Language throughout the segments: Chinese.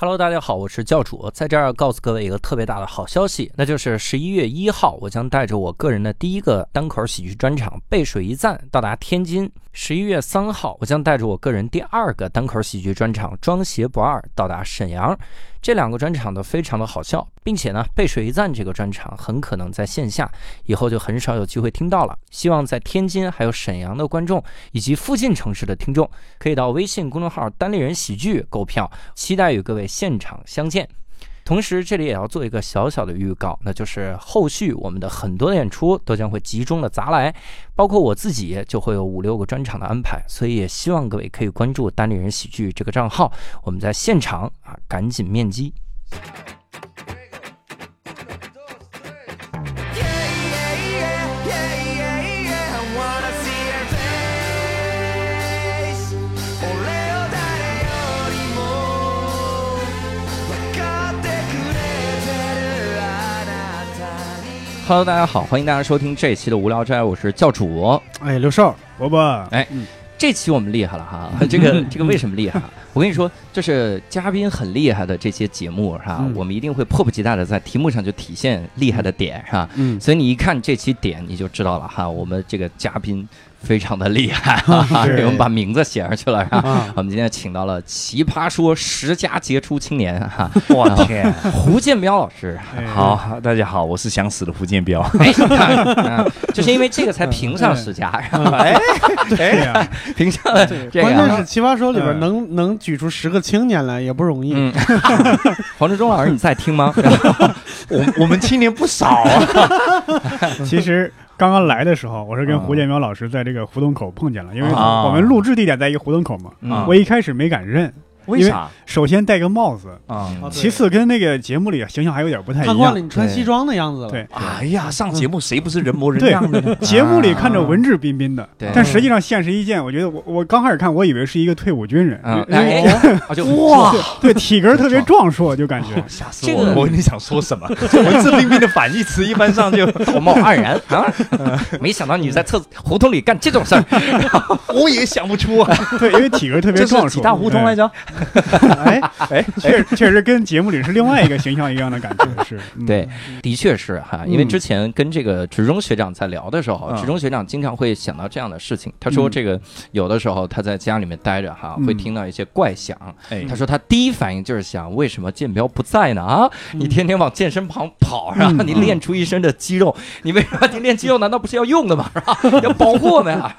Hello，大家好，我是教主，在这儿告诉各位一个特别大的好消息，那就是十一月一号，我将带着我个人的第一个单口喜剧专场《背水一战》到达天津；十一月三号，我将带着我个人第二个单口喜剧专场《装鞋不二》到达沈阳。这两个专场都非常的好笑，并且呢，《背水一战》这个专场很可能在线下以后就很少有机会听到了。希望在天津还有沈阳的观众以及附近城市的听众，可以到微信公众号“单立人喜剧”购票，期待与各位现场相见。同时，这里也要做一个小小的预告，那就是后续我们的很多演出都将会集中的砸来，包括我自己就会有五六个专场的安排，所以也希望各位可以关注单立人喜剧这个账号，我们在现场啊赶紧面基。Hello，大家好，欢迎大家收听这一期的无聊斋，我是教主。哎，刘少伯伯，哎，这期我们厉害了哈，这个这个为什么厉害？我跟你说，就是嘉宾很厉害的这些节目是吧？我们一定会迫不及待的在题目上就体现厉害的点哈？嗯，所以你一看这期点你就知道了哈，我们这个嘉宾。非常的厉害，给我们把名字写上去了。我们今天请到了《奇葩说》十佳杰出青年，哈，我天，胡建彪老师，好，大家好，我是想死的胡建彪，就是因为这个才评上十佳，哎，对，评上了。关键是《奇葩说》里边能能举出十个青年来也不容易。黄志忠老师，你在听吗？我我们青年不少啊，其实。刚刚来的时候，我是跟胡建苗老师在这个胡同口碰见了，因为我们录制地点在一个胡同口嘛，我一开始没敢认。为啥？首先戴个帽子啊，其次跟那个节目里形象还有点不太一样。看惯了你穿西装的样子了。对，哎呀，上节目谁不是人模人样的？节目里看着文质彬彬的，但实际上现实一见，我觉得我我刚开始看，我以为是一个退伍军人。哇，对，体格特别壮硕，就感觉 吓死我了。我你想说什么？文质彬彬的反义词一般上就道貌岸然啊！没想到你在厕胡同里干这种事儿，我也想不出啊。对，因为体格特别壮硕。几大胡同来着？哎哎，确确实跟节目里是另外一个形象一样的感觉，是对，的确是哈。因为之前跟这个职中学长在聊的时候，职中学长经常会想到这样的事情。他说这个有的时候他在家里面待着哈，会听到一些怪响。哎，他说他第一反应就是想，为什么建彪不在呢？啊，你天天往健身房跑，然后？你练出一身的肌肉，你为什么你练肌肉？难道不是要用的吗？是吧？要保护我们啊！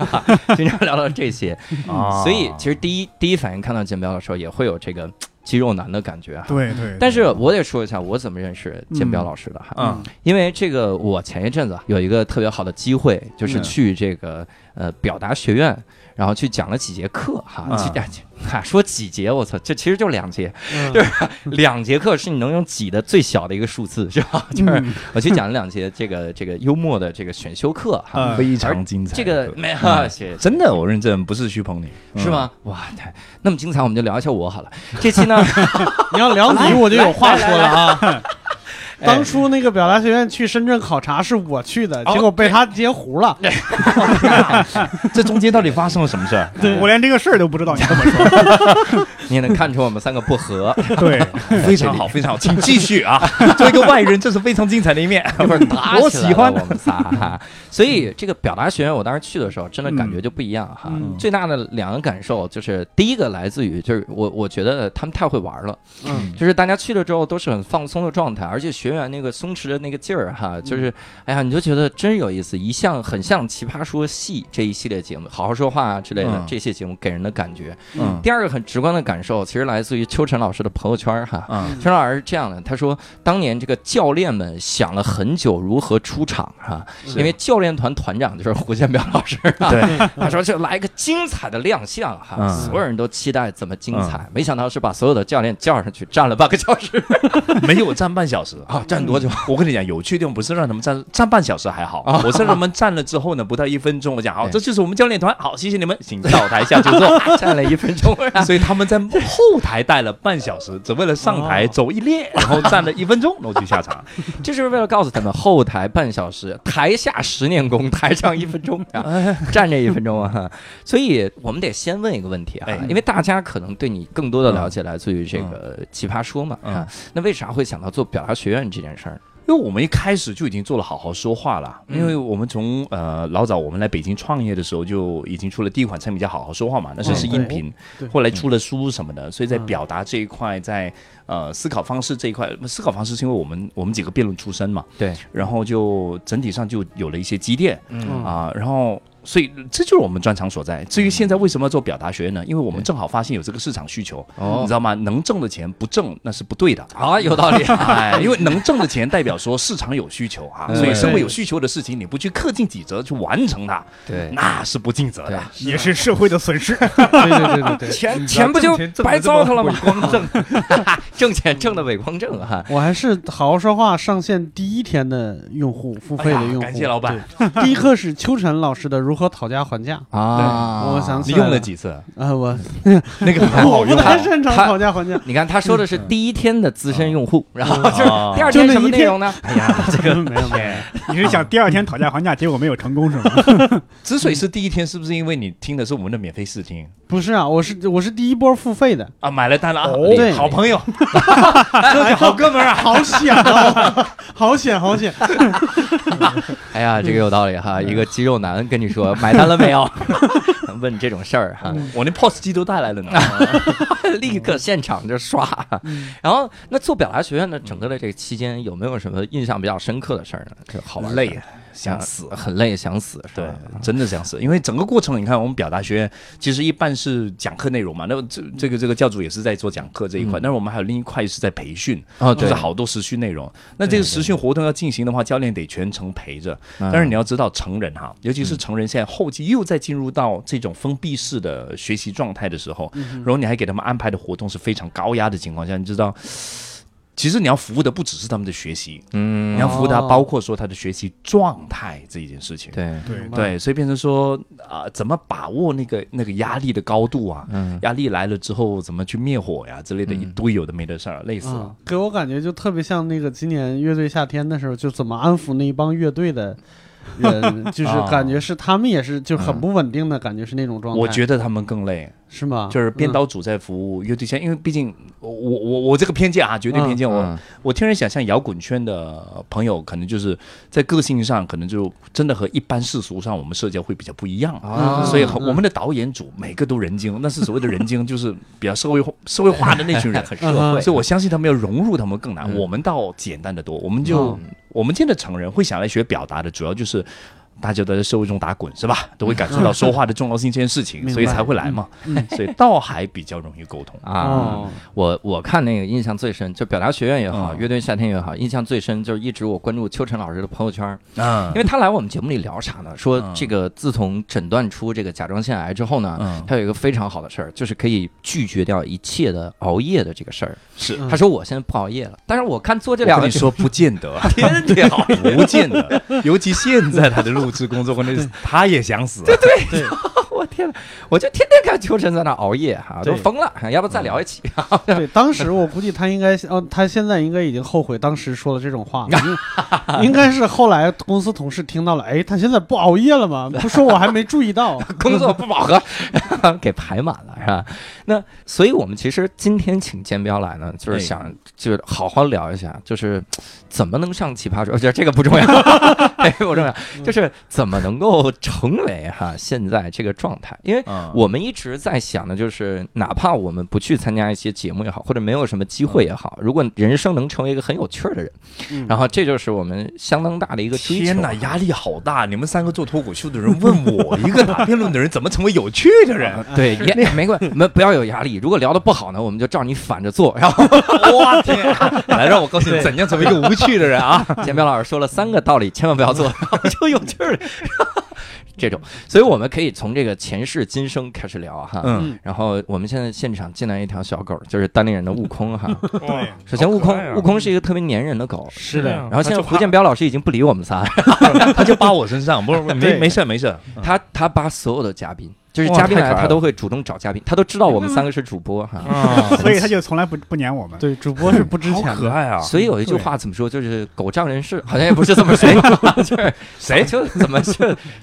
经常聊到这些啊，所以其实第一第一反应看到建彪的时候，也会有这。个肌肉男的感觉，对对。但是我得说一下，我怎么认识建彪老师的哈，嗯，因为这个我前一阵子有一个特别好的机会，就是去这个呃表达学院。然后去讲了几节课哈，几节哈 说几节，我操，这其实就两节，就是两节课是你能用几的最小的一个数字是吧？就是我去讲了两节这个这个幽默的这个选修课哈，非常精彩。这个没有，真的我认真，不是虚捧你，是吗？哇，太那么精彩，我们就聊一下我好了。这期呢，你要聊你，我就有话说了啊。当初那个表达学院去深圳考察是我去的，结果被他截胡了。这中间到底发生了什么事儿？我连这个事儿都不知道。你这么说，你也能看出我们三个不和。对，非常好，非常好，请继续啊！作为一个外人，这是非常精彩的一面。我喜欢我们仨哈。所以这个表达学院，我当时去的时候，真的感觉就不一样哈。最大的两个感受就是，第一个来自于就是我我觉得他们太会玩了，嗯，就是大家去了之后都是很放松的状态，而且学。学员那个松弛的那个劲儿哈，就是哎呀，你就觉得真有意思，一向很像《奇葩说》戏这一系列节目，好好说话啊之类的这些节目给人的感觉。嗯，第二个很直观的感受，其实来自于秋晨老师的朋友圈哈。嗯，秋晨老师是这样的，他说当年这个教练们想了很久如何出场哈，因为教练团团长就是胡建彪老师。对，他说就来一个精彩的亮相哈，所有人都期待怎么精彩，没想到是把所有的教练叫上去站了半个小时，没有站半小时啊。啊，站多久？我跟你讲，有趣的地方不是让他们站站半小时还好，我是让他们站了之后呢，不到一分钟，我讲 好，这就是我们教练团，好，谢谢你们，请到台下就坐。站了一分钟，所以他们在后台待了半小时，只为了上台走一列，然后站了一分钟，然后就下场。就是为了告诉他们，后台半小时，台下十年功，台上一分钟，站着一分钟啊。所以我们得先问一个问题啊，因为大家可能对你更多的了解来自于这个奇葩说嘛啊，那为啥会想到做表达学院这件事儿？因为我们一开始就已经做了好好说话了，因为我们从呃老早我们来北京创业的时候就已经出了第一款产品叫好好说话嘛，那时候是音频，后来出了书什么的，所以在表达这一块，在呃思考方式这一块，思考方式是因为我们我们几个辩论出身嘛，对，然后就整体上就有了一些积淀，嗯啊，然后。所以这就是我们专长所在。至于现在为什么要做表达学院呢？因为我们正好发现有这个市场需求，你知道吗？能挣的钱不挣那是不对的啊，有道理。哎，因为能挣的钱代表说市场有需求啊，所以社会有需求的事情你不去恪尽己责去完成它，对，那是不尽责的，也是社会的损失。对对对对，钱钱不就白糟蹋了吗？光挣，挣钱挣的伪光正哈。我还是好好说话上线第一天的用户，付费的用户。感谢老板。第一课是秋晨老师的如何讨价还价。啊，我想你用了几次啊？我 那个很好 用，太擅长讨价还价。你看他说的是第一天的资深用户，然后就是第二天什么内容呢？哎呀，这个 没有没有。你是想第二天讨价还价，结果没有成功是吗？之所以是第一天，是不是因为你听的是我们的免费试听？不是啊，我是我是第一波付费的啊，买了单了啊，对，好朋友，好哥们儿啊，好险啊，好险好险。哎呀，这个有道理哈，一个肌肉男跟你说 买单了没有？问这种事儿哈，我那 POS 机都带来了呢，立刻现场就刷。然后那做表达学院的整个的这个期间，有没有什么印象比较深刻的事儿呢？这好玩累。想死，很累，想死，对，真的想死。因为整个过程，你看，我们表达学院其实一半是讲课内容嘛，那这这个这个教主也是在做讲课这一块，但是我们还有另一块是在培训，啊，就是好多实训内容。那这个实训活动要进行的话，教练得全程陪着。但是你要知道，成人哈，尤其是成人，现在后期又在进入到这种封闭式的学习状态的时候，然后你还给他们安排的活动是非常高压的情况下，你知道。其实你要服务的不只是他们的学习，嗯，你要服务他，包括说他的学习状态这一件事情，对。对对，所以变成说啊，怎么把握那个那个压力的高度啊？嗯，压力来了之后怎么去灭火呀之类的一堆有的没的事儿，类似，给我感觉就特别像那个今年乐队夏天的时候，就怎么安抚那一帮乐队的。人就是感觉是他们也是就很不稳定的感觉是那种状态。我觉得他们更累，是吗？就是编导组在服务乐队线，因为毕竟我我我这个偏见啊，绝对偏见。我我天然想象摇滚圈的朋友，可能就是在个性上，可能就真的和一般世俗上我们社交会比较不一样啊。所以我们的导演组每个都人精，那是所谓的人精，就是比较社会社会化的那群人，很社会。所以我相信他们要融入他们更难。我们倒简单的多，我们就。我们见的成人会想来学表达的，主要就是。大家都在社会中打滚是吧？都会感受到说话的重要性这件事情，所以才会来嘛。所以倒还比较容易沟通。啊。我我看那个印象最深，就表达学院也好，乐队夏天也好，印象最深就是一直我关注秋晨老师的朋友圈。啊，因为他来我们节目里聊啥呢？说这个自从诊断出这个甲状腺癌之后呢，他有一个非常好的事儿，就是可以拒绝掉一切的熬夜的这个事儿。是，他说我现在不熬夜了，但是我看做这两个，你说不见得，天天 熬，不见得，尤其现在他的路。是工作关键，他也想死。对对对，我天我就天天看秋晨在那熬夜哈，都疯了。要不再聊一起？对，当时我估计他应该，哦，他现在应该已经后悔当时说了这种话。应该是后来公司同事听到了，哎，他现在不熬夜了吗？不说我还没注意到，工作不饱和，给排满了是吧？那所以我们其实今天请建彪来呢，就是想就是好好聊一下，就是怎么能上奇葩说？我觉得这个不重要，不重要，就是怎么能够成为哈 现在这个状态？因为我们一直在想的就是，哪怕我们不去参加一些节目也好，或者没有什么机会也好，如果人生能成为一个很有趣的人，然后这就是我们相当大的一个追求。天哪，压力好大！你们三个做脱口秀的人问我一个打辩论的人怎么成为有趣的人？对，也 没关系，没不要有压力。如果聊的不好呢，我们就照你反着做。然后，我天，来让我告诉你怎样成为一个无趣的人啊！建彪老师说了三个道理，千万不要做，就有趣儿。这种，所以我们可以从这个前世今生开始聊哈。嗯，然后我们现在现场进来一条小狗，就是单立人的悟空哈。对，首先悟空，悟空是一个特别粘人的狗。是的。然后现在胡建彪老师已经不理我们仨，他就扒我身上，不是没没事没事。他他扒所有的嘉宾。就是嘉宾来，他都会主动找嘉宾，他都知道我们三个是主播哈，所以他就从来不不撵我们。对，主播是不值钱，可爱啊。所以有一句话怎么说，就是“狗仗人势”，好像也不是这么 说，就是谁就怎么去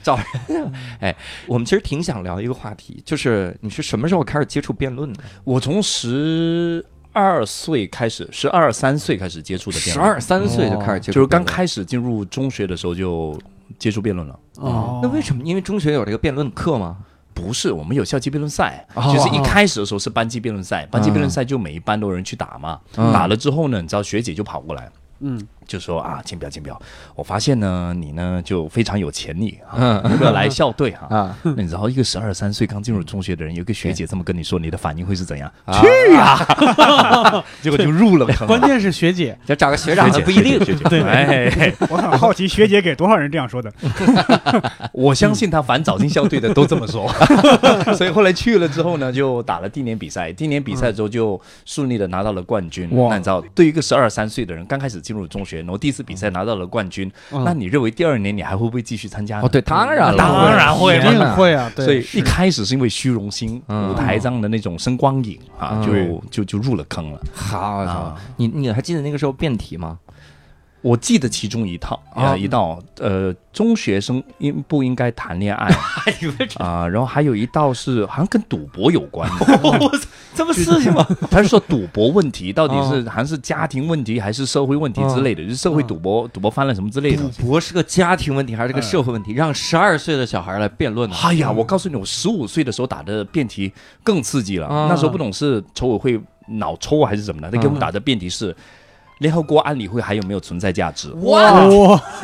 找人。哎，我们其实挺想聊一个话题，就是你是什么时候开始接触辩论的？我从十二岁开始，十二三岁开始接触的辩论，十二三岁就开始接触，就是刚开始进入中学的时候就接触辩论了。哦，那为什么？因为中学有这个辩论课吗？不是，我们有校级辩论赛，就是一开始的时候是班级辩论赛，班级辩论赛就每一班都有人去打嘛，打了之后呢，你知道学姐就跑过来，嗯。就说啊，金彪，金彪，我发现呢，你呢就非常有潜力啊，要不要来 校队哈？啊，那你知道一个十二三岁刚进入中学的人，有个学姐这么跟你说，你的反应会是怎样？去呀！结果就入了坑。关键是学姐，要找个学长不一定。对，哎，我很好奇，学姐给多少人这样说的？我相信他凡早进校队的都这么说。所以后来去了之后呢，就打了第一年比赛，第一年比赛之后就顺利的拿到了冠军。那你知道，对于一个十二三岁的人，刚开始进入中学。然后第一次比赛拿到了冠军，那你认为第二年你还会不会继续参加？哦，对，当然了，当然会，肯定会啊。所以一开始是因为虚荣心，舞台上的那种声光影啊，就就就入了坑了。好，你你还记得那个时候辩题吗？我记得其中一套啊，一道呃，中学生应不应该谈恋爱 啊？然后还有一道是好像跟赌博有关，这么事情吗？他是说赌博问题到底是还是家庭问题还是社会问题之类的？就是社会赌博赌博翻了什么之类的？赌博是个家庭问题还是个社会问题？让十二岁的小孩来辩论？哎呀，我告诉你，我十五岁的时候打的辩题更刺激了。那时候不懂是筹委会脑抽还是怎么的，他给我们打的辩题是。联合国安理会还有没有存在价值？哇！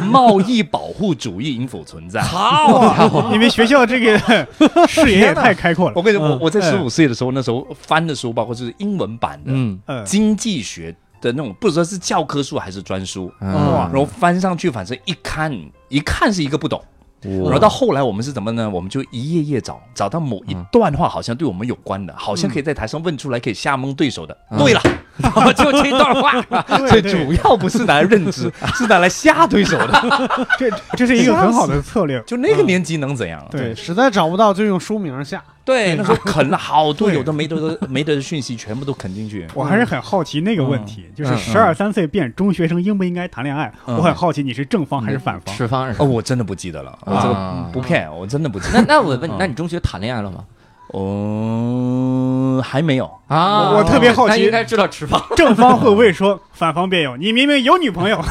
贸易保护主义应否存在？好，你们学校这个 视野也太开阔了。我跟你说，我我在十五岁的时候，那时候翻的书，包括是英文版的，嗯，经济学的那种，不知道是教科书还是专书，哇！然后翻上去，反正一看一看是一个不懂。然后到后来我们是怎么呢？我们就一页页找，找到某一段话好像对我们有关的，好像可以在台上问出来，可以吓蒙对手的。对了，就这段话，所以主要不是拿来认知，是拿来吓对手的。这这是一个很好的策略。就那个年级能怎样？对，实在找不到就用书名下。对，那时候啃了好多有的没得的没得的讯息，全部都啃进去。我还是很好奇那个问题，就是十二三岁变中学生应不应该谈恋爱？我很好奇你是正方还是反方？持方哦，我真的不记得了，我这个不骗，我真的不记得。那那我问你，那你中学谈恋爱了吗？哦，还没有啊！我特别好奇，应该知道持方正方会不会说反方辩友？你明明有女朋友。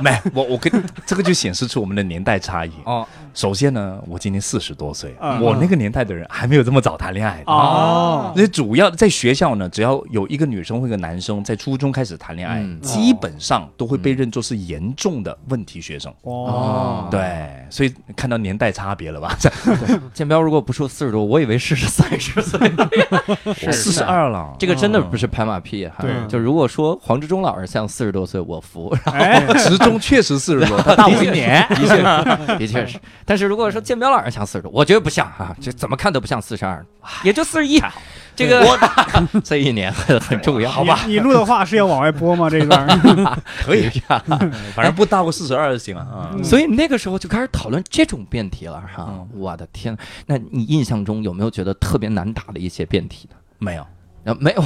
没，我我跟这个就显示出我们的年代差异哦。首先呢，我今年四十多岁，我那个年代的人还没有这么早谈恋爱哦。那主要在学校呢，只要有一个女生或一个男生在初中开始谈恋爱，基本上都会被认作是严重的问题学生哦。对，所以看到年代差别了吧？建彪如果不说四十多，我以为是三十岁，四十二了。这个真的不是拍马屁哈。对，就如果说黄志忠老师像四十多岁，我服。哎，职中确实四十多，他大我一年，的确，的确是。但是如果说建彪老师像四十多，我觉得不像啊，这怎么看都不像四十二，也就四十一。这个 这一年很很重要，好吧？你录的话是要往外播吗？这一段 可以呀，反正不大过四十二就行了啊。所以那个时候就开始讨论这种辩题了哈。我的天，那你印象中有没有觉得特别难打的一些辩题呢？没有。啊，没有，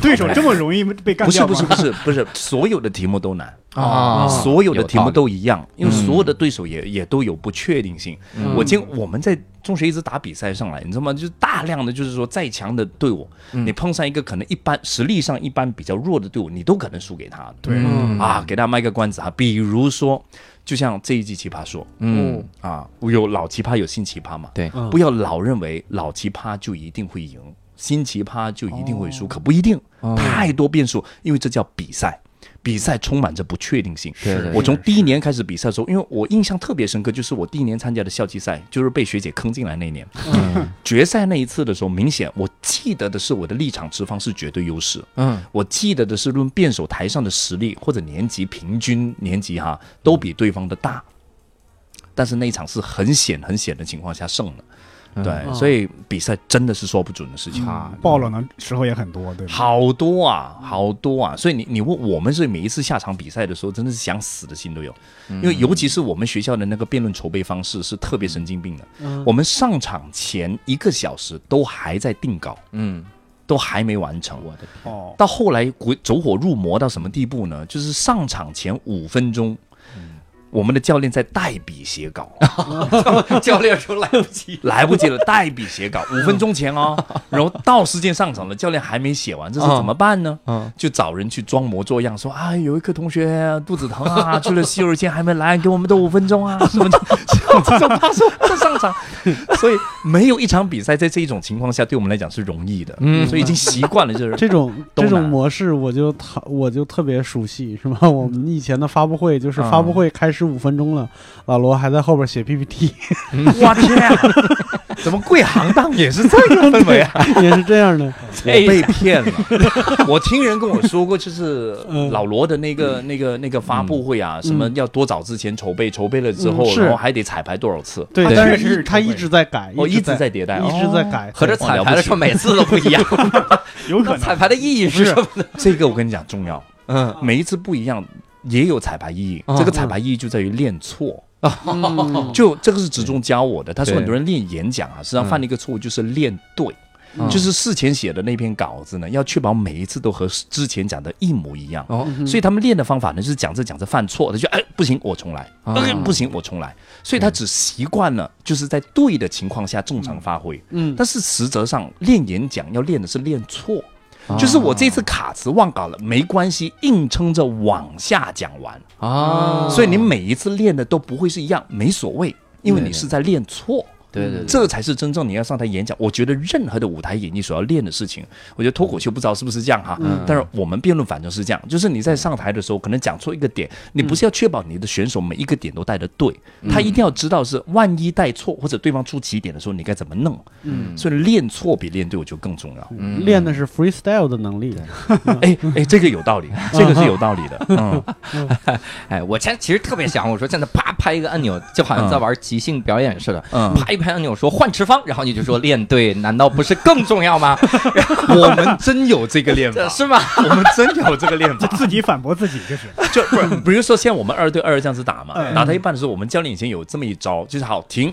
对手这么容易被干掉？不是不是不是不是，所有的题目都难啊，所有的题目都一样，因为所有的对手也也都有不确定性。我经我们在中学一直打比赛上来，你知道吗？就是大量的就是说再强的队伍，你碰上一个可能一般实力上一般比较弱的队伍，你都可能输给他。对啊，给大家卖个关子啊，比如说，就像这一季奇葩说，嗯啊，有老奇葩有新奇葩嘛？对，不要老认为老奇葩就一定会赢。新奇葩就一定会输，可不一定，太多变数，因为这叫比赛，比赛充满着不确定性。我从第一年开始比赛的时候，因为我印象特别深刻，就是我第一年参加的校际赛，就是被学姐坑进来那年。决赛那一次的时候，明显我记得的是我的立场持方是绝对优势。嗯，我记得的是论辩手台上的实力或者年级平均年级哈，都比对方的大。但是那一场是很险很险的情况下胜了。对，所以比赛真的是说不准的事情。啊，爆冷的时候也很多，对，好多啊，好多啊。所以你你问我们，是每一次下场比赛的时候，真的是想死的心都有，因为尤其是我们学校的那个辩论筹备方式是特别神经病的。我们上场前一个小时都还在定稿，嗯，都还没完成。我的天，哦，到后来鬼走火入魔到什么地步呢？就是上场前五分钟。我们的教练在代笔写稿，教练说来不及，来不及了，代笔写稿，五分钟前哦，然后到时间上场了，教练还没写完，这是怎么办呢？嗯，就找人去装模作样，说啊，有一个同学肚子疼啊，去了洗手间还没来，给我们都五分钟啊，什么的，这种话说再上场，所以没有一场比赛在这一种情况下对我们来讲是容易的，嗯，所以已经习惯了，就是这种这种模式，我就特我就特别熟悉，是吧？我们以前的发布会就是发布会开始。十五分钟了，老罗还在后边写 PPT。我天，怎么贵行当也是这个 氛围啊？也是这样的，我被骗了。我听人跟我说过，就是老罗的那个、那个、那个发布会啊，什么要多早之前筹备，筹备了之后，然后还得彩排多少次？对，但是他一直在改，哦，一直在迭代，一直在改，合着彩排的时候每次都不一样。有可能彩排的意义是什么呢？这个我跟你讲重要，嗯，每一次不一样。也有彩排意义，这个彩排意义就在于练错，就这个是职中教我的。他说很多人练演讲啊，实际上犯了一个错误，就是练对，就是事前写的那篇稿子呢，要确保每一次都和之前讲的一模一样。所以他们练的方法呢，就是讲着讲着犯错，他就哎不行，我重来，不行，我重来。所以他只习惯了就是在对的情况下正常发挥。嗯，但是实则上练演讲要练的是练错。就是我这次卡词忘稿了，没关系，硬撑着往下讲完啊。所以你每一次练的都不会是一样，没所谓，因为你是在练错。对对，这才是真正你要上台演讲。我觉得任何的舞台演绎所要练的事情，我觉得脱口秀不知道是不是这样哈。嗯。但是我们辩论反正是这样，就是你在上台的时候，可能讲错一个点，你不是要确保你的选手每一个点都带的对，他一定要知道是万一带错或者对方出奇点的时候，你该怎么弄。嗯。所以练错比练对，我觉得更重要。嗯。练的是 freestyle 的能力。哎哎，这个有道理，这个是有道理的。嗯。哎，我现在其实特别想，我说现在啪拍一个按钮，就好像在玩即兴表演似的。嗯。啪一。拍按钮说换持方，然后你就说练对，难道不是更重要吗？我们真有这个练法是吗？我们真有这个练法，自己反驳自己就是。就不是，比如说现在我们二对二这样子打嘛，打到一半的时候，我们教练以前有这么一招，就是好停，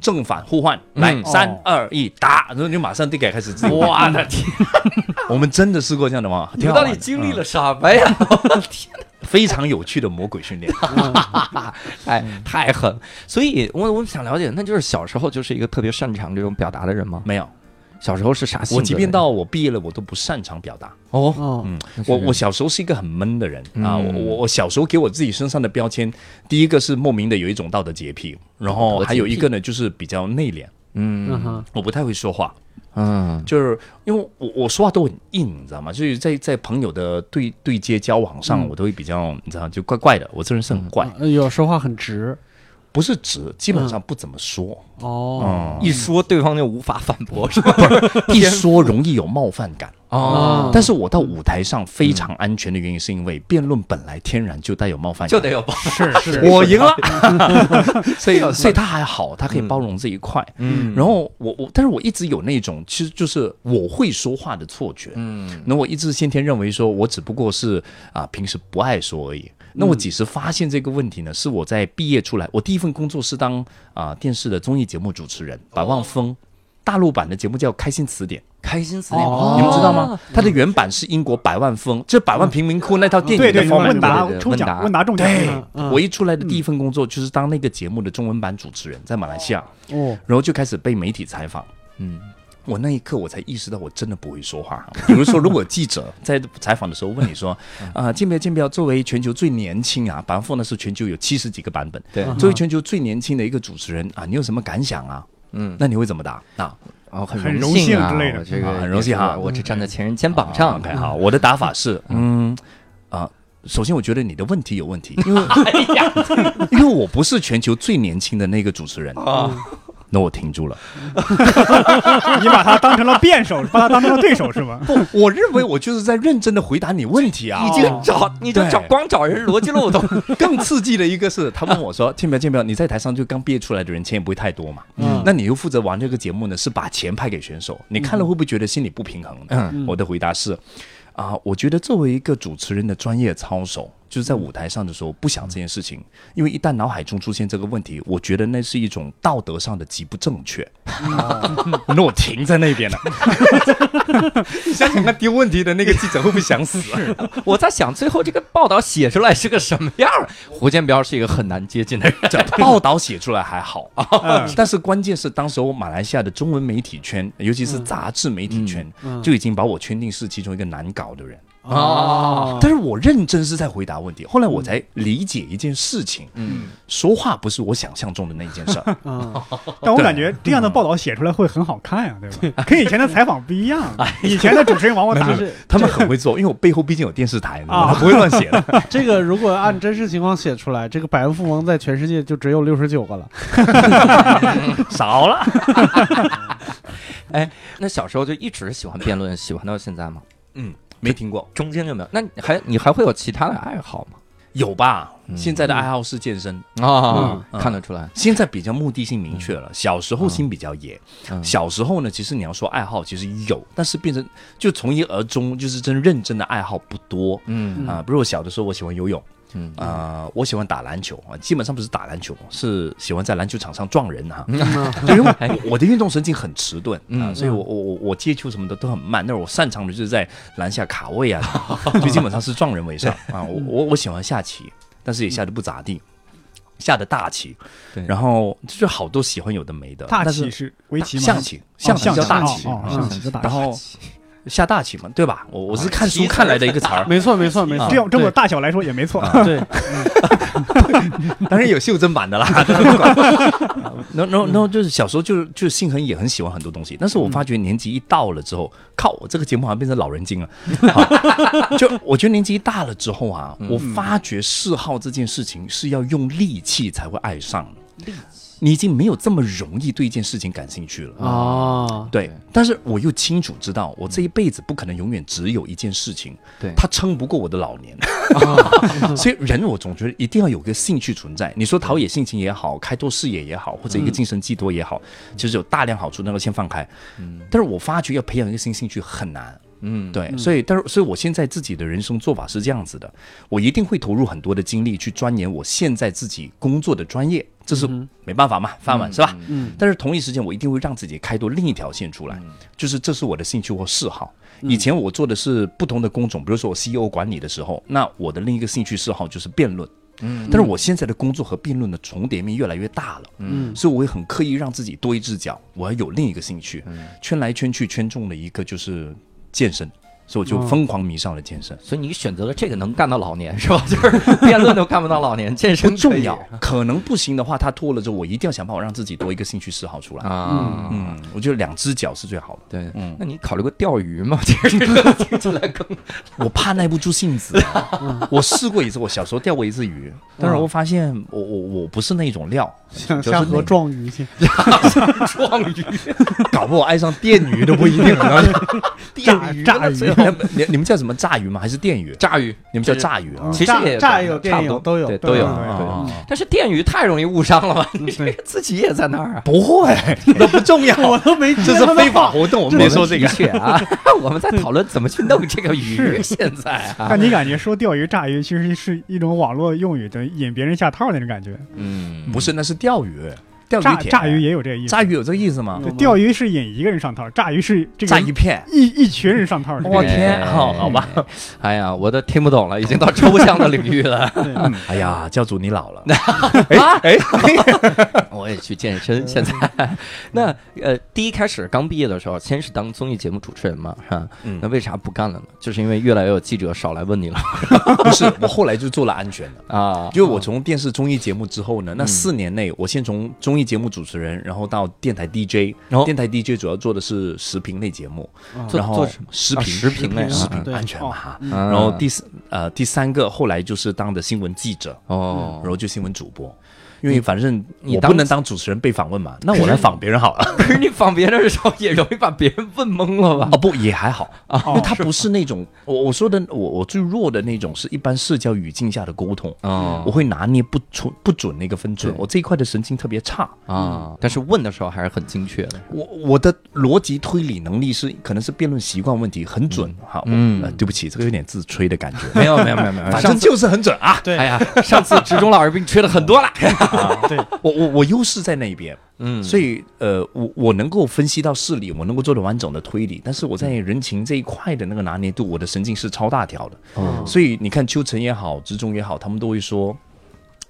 正反互换，来三二一打，然后就马上得改开始。我的天，我们真的试过这样的吗？你到底经历了什么呀？我的天！非常有趣的魔鬼训练，哎，太狠！所以，我我想了解，那就是小时候就是一个特别擅长这种表达的人吗？没有，小时候是啥？我即便到我毕业了，我都不擅长表达。哦，嗯，我我小时候是一个很闷的人啊。我我我小时候给我自己身上的标签，第一个是莫名的有一种道德洁癖，然后还有一个呢就是比较内敛。嗯，我不太会说话。嗯，就是因为我我说话都很硬，你知道吗？就是在在朋友的对对接交往上，我都会比较，你知道，就怪怪的。我这人是很怪，有说话很直，不是直，基本上不怎么说。哦，一说对方就无法反驳，是吧？一说容易有冒犯感。哦，但是我到舞台上非常安全的原因，是因为辩论本来天然就带有冒犯，就得有包容。是 是，我赢了，所以所以他还好，他可以包容这一块。嗯，然后我我，但是我一直有那种其实就是我会说话的错觉。嗯，那我一直先天认为说我只不过是啊平时不爱说而已。那我几时发现这个问题呢？是我在毕业出来，我第一份工作是当啊电视的综艺节目主持人，百万峰。大陆版的节目叫《开心词典》，开心词典，你们知道吗？它的原版是英国百万丰，这百万贫民窟那套电影的问答抽奖，问答中奖。我一出来的第一份工作就是当那个节目的中文版主持人，在马来西亚。哦，然后就开始被媒体采访。嗯，我那一刻我才意识到，我真的不会说话。比如说，如果记者 在采访的时候问你说：“啊，金标金标，作为全球最年轻啊，百万丰呢是全球有七十几个版本，对，作为全球最年轻的一个主持人啊，你有什么感想啊？”嗯，那你会怎么答？啊哦，很荣幸之类的，这个很荣幸哈，我这站在前人肩膀上。OK，好，我的打法是，嗯。啊，首先我觉得你的问题有问题，因为 因为我不是全球最年轻的那个主持人。啊，那我停住了。你把他当成了辩手，把他当成了对手是吗？不，我认为我就是在认真的回答你问题啊。已经找，你就找光找人逻辑漏洞。更刺激的一个是，他问我说：“建彪，建彪，你在台上就刚毕业出来的人，钱也不会太多嘛。嗯，那你又负责玩这个节目呢，是把钱派给选手，你看了会不会觉得心里不平衡？”嗯，我的回答是。啊，我觉得作为一个主持人的专业操守，就是在舞台上的时候不想这件事情，因为一旦脑海中出现这个问题，我觉得那是一种道德上的极不正确。那我停在那边了。你想想看，丢问题的那个记者会不会想死？我在想，最后这个报道写出来是个什么样？胡建彪是一个很难接近的人。这 报道写出来还好啊，但是关键是当时我马来西亚的中文媒体圈，尤其是杂志媒体圈，就已经把我圈定是其中一个难搞的人。哦，但是我认真是在回答问题。后来我才理解一件事情，嗯，说话不是我想象中的那件事儿。但我感觉这样的报道写出来会很好看呀，对吧？跟以前的采访不一样。以前的主持人往往打是他们很会做，因为我背后毕竟有电视台，啊，不会乱写的。这个如果按真实情况写出来，这个百万富翁在全世界就只有六十九个了，少了。哎，那小时候就一直喜欢辩论，喜欢到现在吗？嗯。没听过，中间就没有。那你还你还会有其他的爱好吗？有吧。现在的爱好是健身啊，看得出来。现在比较目的性明确了。小时候心比较野。小时候呢，其实你要说爱好，其实有，但是变成就从一而终，就是真认真的爱好不多。嗯啊，比如我小的时候，我喜欢游泳。嗯啊，我喜欢打篮球啊，基本上不是打篮球，是喜欢在篮球场上撞人哈。因为我的运动神经很迟钝啊，所以我我我我接球什么的都很慢。那我擅长的就是在篮下卡位啊，就基本上是撞人为上啊。我我我喜欢下棋，但是也下的不咋地，下的大棋。然后就是好多喜欢有的没的。大棋是围棋吗？象棋，象棋叫大棋，然后。下大棋嘛，对吧？我我是看书看来的一个词儿，没错没错没错。这样这么大小来说也没错。对，当然有袖珍版的啦。然后然后然后就是小时候就是就是性很也很喜欢很多东西，但是我发觉年纪一到了之后，靠，我这个节目好像变成老人精了。就我觉得年纪一大了之后啊，我发觉嗜好这件事情是要用力气才会爱上。你已经没有这么容易对一件事情感兴趣了啊！对，但是我又清楚知道，我这一辈子不可能永远只有一件事情，对，它撑不过我的老年。所以人我总觉得一定要有个兴趣存在。你说陶冶性情也好，开拓视野也好，或者一个精神寄托也好，其实有大量好处，那个先放开。嗯，但是我发觉要培养一个新兴趣很难。嗯，对，所以，但是，所以我现在自己的人生做法是这样子的，我一定会投入很多的精力去钻研我现在自己工作的专业，这是没办法嘛，饭碗是吧？嗯。但是同一时间，我一定会让自己开拓另一条线出来，就是这是我的兴趣或嗜好。以前我做的是不同的工种，比如说我 CEO 管理的时候，那我的另一个兴趣嗜好就是辩论。嗯。但是我现在的工作和辩论的重叠面越来越大了。嗯。所以我会很刻意让自己多一只脚，我要有另一个兴趣。嗯。圈来圈去，圈中的一个就是。健身，所以我就疯狂迷上了健身。所以你选择了这个能干到老年是吧？就是辩论都干不到老年，健身重要。可能不行的话，他拖了之后，我一定要想办法让自己多一个兴趣嗜好出来啊。嗯，我觉得两只脚是最好的。对，嗯，那你考虑过钓鱼吗？这个听起来更……我怕耐不住性子。我试过一次，我小时候钓过一次鱼，但是我发现我我我不是那种料。想下河撞鱼去，撞鱼，搞不好爱上电鱼都不一定。电鱼，炸鱼，你你们叫什么炸鱼吗？还是电鱼？炸鱼，你们叫炸鱼啊？其实也炸也有，电鱼都有，都有。但是电鱼太容易误伤了吧？你 自己也在那儿啊？不会，那不重要，我都没。这是非法活动，我们别说这个啊。我们在讨论怎么去弄这个鱼。现在啊，那你感觉说钓鱼、炸鱼，其实是一种网络用语，的引别人下套那种感觉？嗯，不是，那是。钓鱼，钓炸炸鱼也有这个意思。炸鱼有这个意思吗？对，钓鱼是引一个人上套，炸鱼是这个炸一片，一一群人上套。我天，好好吧。哎呀，我都听不懂了，已经到抽象的领域了。哎呀，教主你老了。哎哎，我也去健身。现在，那呃，第一开始刚毕业的时候，先是当综艺节目主持人嘛，是吧？嗯。那为啥不干了呢？就是因为越来越有记者少来问你了。不是，我后来就做了安全的 啊。因为我从电视综艺节目之后呢，那四年内。我先从综艺节目主持人，然后到电台 DJ，然后电台 DJ 主要做的是食品类节目，然后时评时评类食品安全嘛哈，然后第四呃第三个后来就是当的新闻记者哦，然后就新闻主播，因为反正我不能当主持人被访问嘛，那我来访别人好了。可是你访别人的时候也容易把别人问懵了吧？哦不，也还好啊，因为他不是那种我我说的我我最弱的那种，是一般社交语境下的沟通啊，我会拿捏不出不准那个分寸，我这一块的神经特别差啊。但是问的时候还是很精确的。我我的逻辑推理能力是可能是辩论习惯问题很准哈。嗯，对不起，这个有点自吹的感觉。没有没有没有没有，反正就是很准啊。对，哎呀，上次 职中老师被你吹了很多了。对，我我我优势在那边，嗯，所以呃，我我能够分析到事理，我能够做的完整的推理，但是我在人情这一块的那个拿捏度，我的神经是超大条的。哦，所以你看秋晨也好，职中也好，他们都会说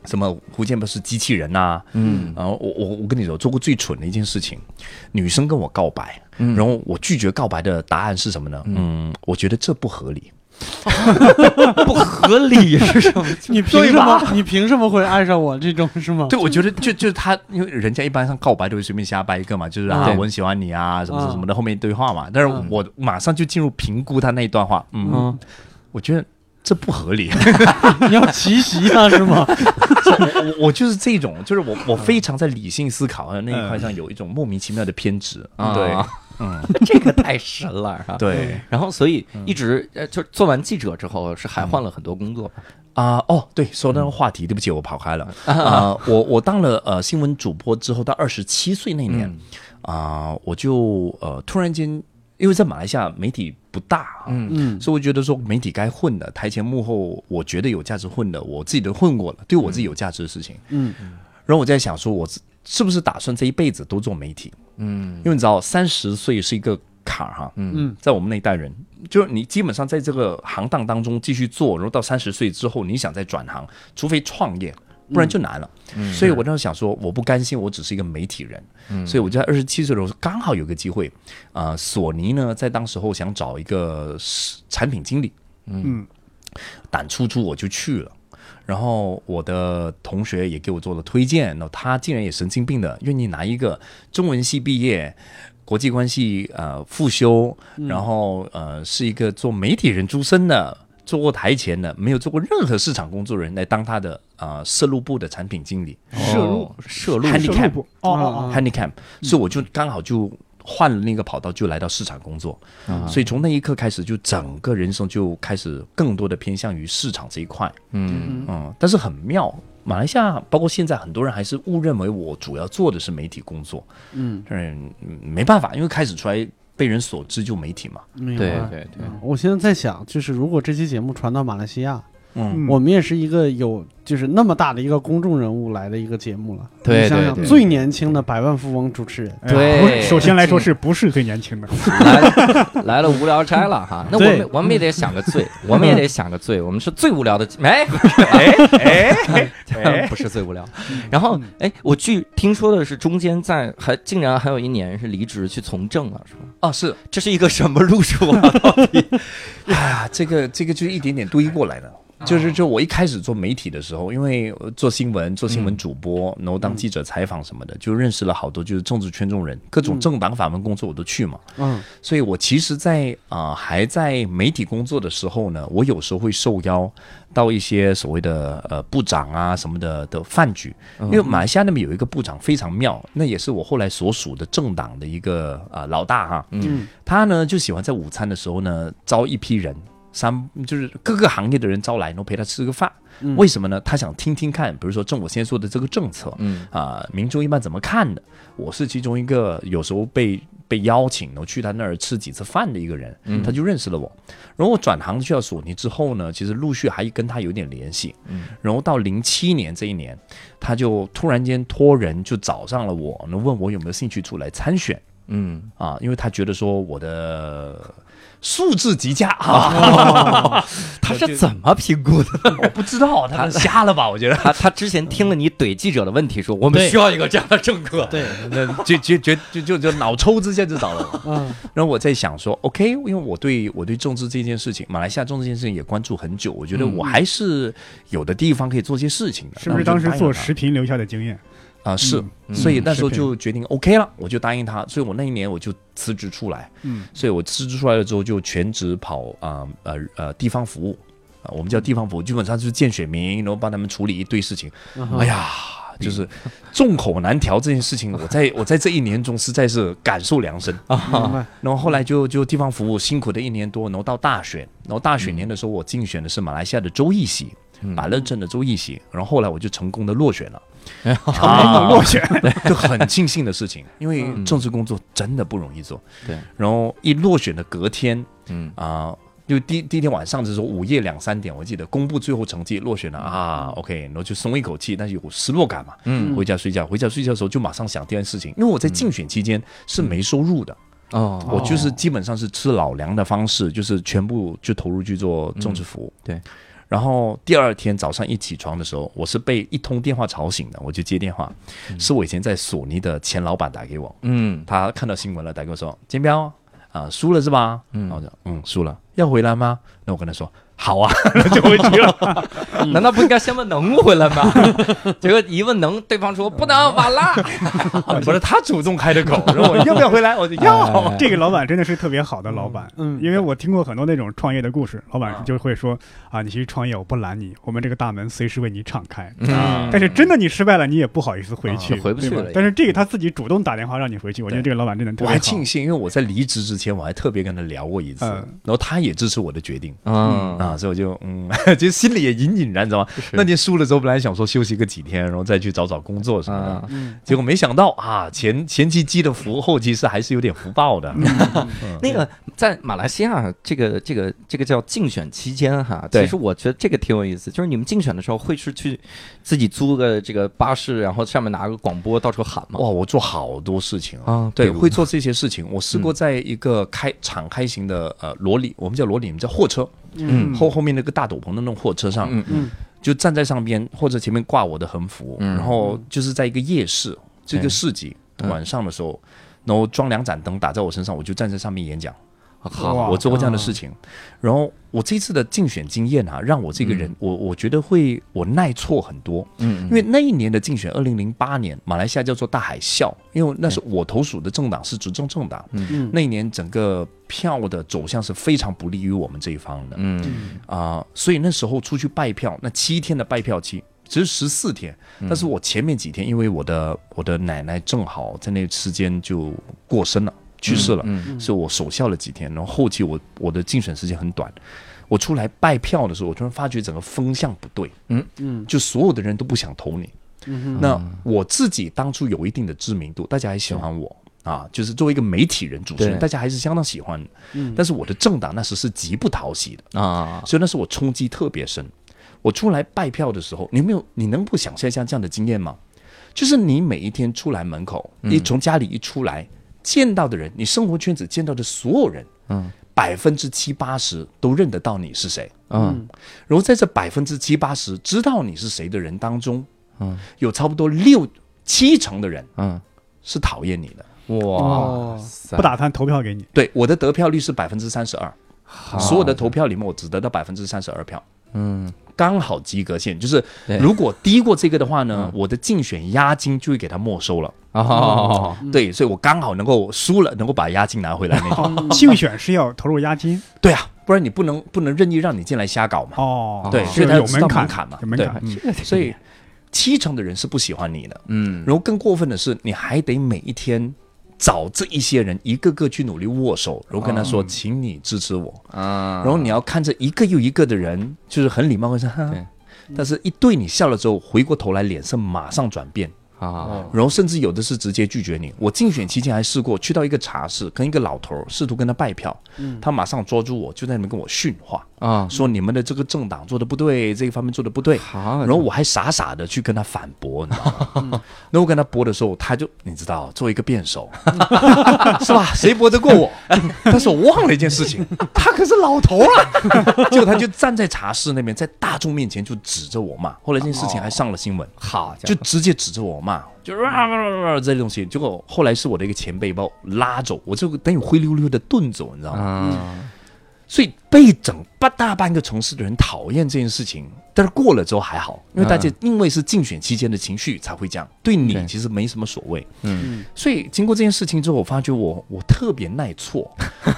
什么胡建不是机器人呐？嗯，然后我我我跟你说，做过最蠢的一件事情，女生跟我告白，然后我拒绝告白的答案是什么呢？嗯，我觉得这不合理。不合理是什么？你凭什么？你凭什么会爱上我这种是吗？对，我觉得就就是他，因为人家一般上告白都会随便瞎掰一个嘛，就是啊，我很喜欢你啊，什么什么的，后面对话嘛。但是我马上就进入评估他那一段话，嗯，我觉得这不合理。你要奇袭他是吗？我我就是这种，就是我我非常在理性思考的那一块上有一种莫名其妙的偏执，对。嗯，这个太神了，是吧？对，然后所以一直呃，就做完记者之后，是还换了很多工作啊。哦，对，说那个话题，对不起，我跑开了。啊。我我当了呃新闻主播之后，到二十七岁那年啊，我就呃突然间，因为在马来西亚媒体不大，嗯。嗯，所以我觉得说媒体该混的，台前幕后，我觉得有价值混的，我自己都混过了，对我自己有价值的事情，嗯，然后我在想说，我是不是打算这一辈子都做媒体？嗯，因为你知道，三十岁是一个坎儿哈。嗯，在我们那一代人，就是你基本上在这个行当当中继续做，然后到三十岁之后，你想再转行，除非创业，不然就难了。嗯，所以我当时想说，我不甘心，我只是一个媒体人。嗯，所以我就在二十七岁的时候，刚好有个机会，啊，索尼呢在当时候想找一个产品经理。嗯，胆粗粗我就去了。然后我的同学也给我做了推荐，那他竟然也神经病的愿意拿一个中文系毕业、国际关系呃复修，然后呃是一个做媒体人出身的，做过台前的，没有做过任何市场工作人来当他的呃摄录部的产品经理，摄录摄录 handicap 哦 handicap，所以我就刚好就。换了那个跑道就来到市场工作，所以从那一刻开始，就整个人生就开始更多的偏向于市场这一块。嗯。嗯，但是很妙，马来西亚包括现在很多人还是误认为我主要做的是媒体工作。嗯，嗯，没办法，因为开始出来被人所知就媒体嘛。对对对，我现在在想，就是如果这期节目传到马来西亚，嗯，我们也是一个有。就是那么大的一个公众人物来的一个节目了，对想想最年轻的百万富翁主持人，对，首先来说是不是最年轻的？来 来了无聊斋了哈，那我们我们也得想个最，我们也得想个最，我们是最无聊的，哎哎哎，不是最无聊。然后哎，我据听说的是中间在还竟然还有一年是离职去从政了，是吗？哦，是，这是一个什么路数啊？哎呀，这个这个就是一点点堆过来的。就是就我一开始做媒体的时候，因为做新闻、做新闻主播，然后当记者采访什么的，就认识了好多就是政治圈中人，各种政党法门工作我都去嘛。嗯，所以我其实，在啊还在媒体工作的时候呢，我有时候会受邀到一些所谓的呃部长啊什么的的饭局，因为马来西亚那边有一个部长非常妙，那也是我后来所属的政党的一个啊老大哈。嗯，他呢就喜欢在午餐的时候呢招一批人。三就是各个行业的人招来，然后陪他吃个饭。为什么呢？他想听听看，比如说政府先说的这个政策，嗯啊，民众一般怎么看的？我是其中一个，有时候被被邀请，然后去他那儿吃几次饭的一个人，他就认识了我。然后我转行去到索尼之后呢，其实陆续还跟他有点联系。嗯，然后到零七年这一年，他就突然间托人就找上了我，那问我有没有兴趣出来参选。嗯啊，因为他觉得说我的。素质极佳啊！他是怎么评估的？我不知道，他瞎了吧？我觉得他他之前听了你怼记者的问题，说我们需要一个这样的政客，对，那就就就就就就脑抽之间就找了。嗯，然后我在想说，OK，因为我对我对政治这件事情，马来西亚政治这件事情也关注很久，我觉得我还是有的地方可以做些事情的。是不是当时做视频留下的经验？啊，是，所以那时候就决定 OK 了，我就答应他，所以我那一年我就辞职出来，嗯，所以我辞职出来了之后就全职跑啊呃呃地方服务，啊，我们叫地方服务，基本上就是见选民，然后帮他们处理一堆事情，哎呀，就是众口难调这件事情，我在我在这一年中实在是感受良深啊。然后后来就就地方服务辛苦的一年多，然后到大选，然后大选年的时候我竞选的是马来西亚的州议席，马乐镇的州议席，然后后来我就成功的落选了，成功的落选，就很庆幸的事情，因为政治工作真的不容易做。对，然后一落选的隔天，嗯。啊。就第第一天晚上的时候，午夜两三点，我记得公布最后成绩落选了啊，OK，然后就松一口气，但是有失落感嘛，嗯，回家睡觉，回家睡觉的时候就马上想第二件事情，因为我在竞选期间是没收入的。哦，我就是基本上是吃老粮的方式，就是全部就投入去做政治服务，对，然后第二天早上一起床的时候，我是被一通电话吵醒的，我就接电话，是我以前在索尼的前老板打给我，嗯，他看到新闻了，打给我说金彪啊输了是吧？嗯，我说嗯输了。要回来吗？那我跟他说。好啊，就回去了。难道不应该先问能回来吗？结果一问能，对方说不能，晚了。不是他主动开的口，说我要不要回来？我就要。这个老板真的是特别好的老板，嗯，因为我听过很多那种创业的故事，老板就会说啊，你去创业我不拦你，我们这个大门随时为你敞开。嗯，但是真的你失败了，你也不好意思回去，回不去了。但是这个他自己主动打电话让你回去，我觉得这个老板真的特别好。我还庆幸，因为我在离职之前我还特别跟他聊过一次，然后他也支持我的决定。嗯。啊，所以我就嗯，其实心里也隐隐然，知道吗？那天输了之后，本来想说休息个几天，然后再去找找工作什么的，结果没想到啊，前前期积的福，后期是还是有点福报的。那个在马来西亚，这个这个这个叫竞选期间哈，其实我觉得这个挺有意思，就是你们竞选的时候会是去自己租个这个巴士，然后上面拿个广播到处喊吗？哇，我做好多事情啊，对，会做这些事情。我试过在一个开敞开型的呃罗里，我们叫罗里，我们叫货车。嗯，后后面那个大斗篷的那种货车上，嗯嗯，就站在上边或者前面挂我的横幅，然后就是在一个夜市，这个市集晚上的时候，然后装两盏灯打在我身上，我就站在上面演讲。好，我做过这样的事情，然后我这次的竞选经验啊，让我这个人，我我觉得会我耐挫很多，嗯，因为那一年的竞选，二零零八年，马来西亚叫做大海啸，因为那是我投属的政党是执政政党，嗯，那一年整个票的走向是非常不利于我们这一方的，嗯。啊，所以那时候出去拜票，那七天的拜票期，只是十四天，但是我前面几天，因为我的我的奶奶正好在那时间就过生了。去世了，是我守孝了几天，然后后期我我的竞选时间很短，我出来拜票的时候，我突然发觉整个风向不对，嗯。嗯，就所有的人都不想投你，嗯那我自己当初有一定的知名度，大家还喜欢我啊，就是作为一个媒体人、主持人，大家还是相当喜欢，嗯，但是我的政党那时是极不讨喜的。啊，所以那时我冲击特别深。我出来拜票的时候，你没有，你能不想象像这样的经验吗？就是你每一天出来门口，你从家里一出来。见到的人，你生活圈子见到的所有人，嗯，百分之七八十都认得到你是谁，嗯，然后在这百分之七八十知道你是谁的人当中，嗯，有差不多六七成的人，嗯，是讨厌你的，哇，不打算投票给你，对，我的得票率是百分之三十二，所有的投票里面我只得到百分之三十二票，嗯。刚好及格线，就是如果低过这个的话呢，我的竞选押金就会给他没收了。哦，对，所以我刚好能够输了，能够把押金拿回来那种。竞选是要投入押金？对啊，不然你不能不能任意让你进来瞎搞嘛。哦，对，所以他有门槛嘛，门槛。所以七成的人是不喜欢你的。嗯，然后更过分的是，你还得每一天。找这一些人一个个去努力握手，然后跟他说：“请你支持我。”啊，然后你要看着一个又一个的人，就是很礼貌会说：“哈。”但是一对你笑了之后，回过头来脸色马上转变。啊，然后甚至有的是直接拒绝你。我竞选期间还试过去到一个茶室，跟一个老头儿试图跟他拜票，他马上抓住我，就在那边跟我训话啊，说你们的这个政党做的不对，这一方面做的不对。然后我还傻傻的去跟他反驳，你知道吗？那我跟他驳的时候，他就你知道，做一个辩手 是吧？谁驳得过我？但是我忘了一件事情，他可是老头了。结果他就站在茶室那边，在大众面前就指着我骂。后来这件事情还上了新闻，好，就直接指着我。骂就是这些东西，结果后来是我的一个前辈把我拉走，我就等于灰溜溜的遁走，你知道吗？所以被整半大半个城市的人讨厌这件事情，但是过了之后还好，因为大家因为是竞选期间的情绪才会这样，对你其实没什么所谓。嗯，所以经过这件事情之后，我发觉我我特别耐挫，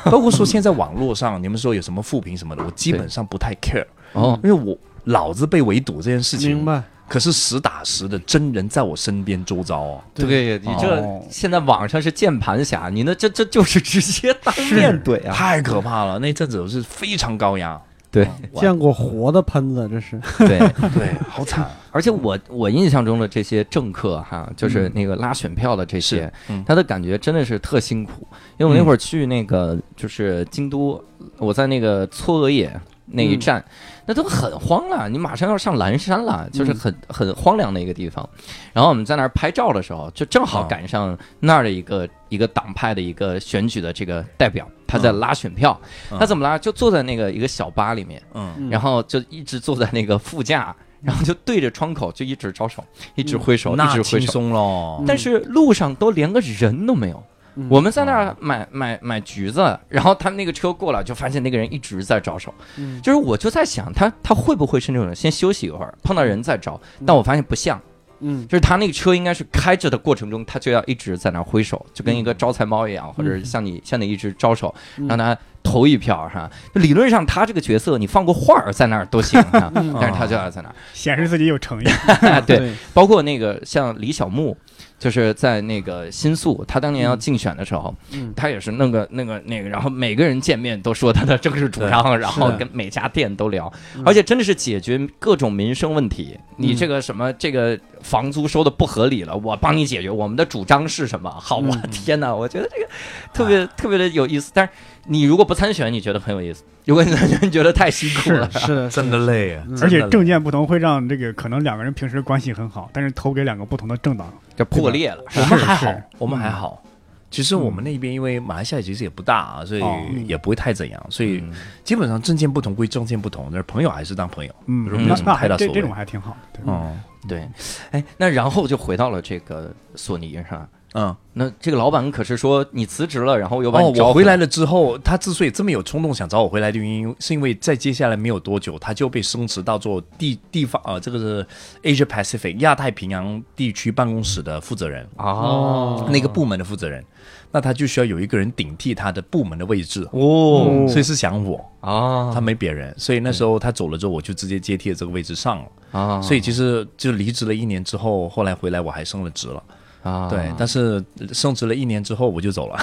包括说现在网络上你们说有什么负评什么的，我基本上不太 care 哦，因为我老子被围堵这件事情。明白。可是实打实的真人在我身边周遭啊。对你这哦现在网上是键盘侠，你那这这就是直接当面怼啊！太可怕了！那阵子是非常高压，对见过活的喷子，这是对，对，好惨。而且我我印象中的这些政客哈，就是那个拉选票的这些，嗯他的感觉真的是特辛苦。因为我那会儿去那个就是京都，我在那个嵯峨野那一站，那都很荒了，你马上要上蓝山了，就是很很荒凉的一个地方。然后我们在那儿拍照的时候，就正好赶上那儿的一个一个党派的一个选举的这个代表，他在拉选票。嗯他怎么拉？就坐在那个一个小巴里面，嗯，然后就一直坐在那个副驾，然后就对着窗口就一直招手，一直挥手，一直挥手。轻松喽。但是路上都连个人都没有。嗯。我们在那儿买买买橘子，然后他那个车过来，就发现那个人一直在招手。嗯。就是我就在想，他他会不会是那种先休息一会儿，碰到人再招？但我发现不像，嗯。就是他那个车应该是开着的过程中，他就要一直在那挥手，就跟一个招财猫一样，或者是向你向你一直招手，嗯。让他投一票哈。就理论上他这个角色，你放个画儿在那儿都行哈，嗯。但是他就要在那儿。显示自己有诚意。对，包括那个像李小牧，就是在那个新宿，他当年要竞选的时候，嗯他也是那个那个那个，然后每个人见面都说他的政治主张，然后跟每家店都聊，嗯而且真的是解决各种民生问题。你这个什么这个房租收的不合理了，我帮你解决。我们的主张是什么？好，我嗯天哪，我觉得这个特别特别的有意思。但是你如果不参选，你觉得很有意思；如果你参选，你觉得太辛苦了。是的，真的累而且真的政见不同，会让这个可能两个人平时关系很好，但是投给两个不同的政党。就破裂了。我们还好，我们还好。其实我们那边因为马来西亚其实也不大啊，所以哦也不会太怎样，所以嗯基本上政见不同归政见不同，但是朋友还是当朋友。嗯，没有什么太大所谓这这种还挺好的。嗯对，哎，那然后就回到了这个索尼上。嗯，那这个老板可是说你辞职了，然后又把哦你，招了。我回来了之后，他之所以这么有冲动想找我回来的原因，是因为在接下来没有多久，他就被升职到做地地方呃，这个是 Asia Pacific 亚太平洋地区办公室的负责人，哦。那个部门的负责人。那他就需要有一个人顶替他的部门的位置，哦。所以是想我，啊。他没别人，所以那时候他走了之后，我就直接接替了这个位置上了。啊，所以其实就离职了一年之后，后来回来我还升了职了。啊，对，但是升职了一年之后我就走了，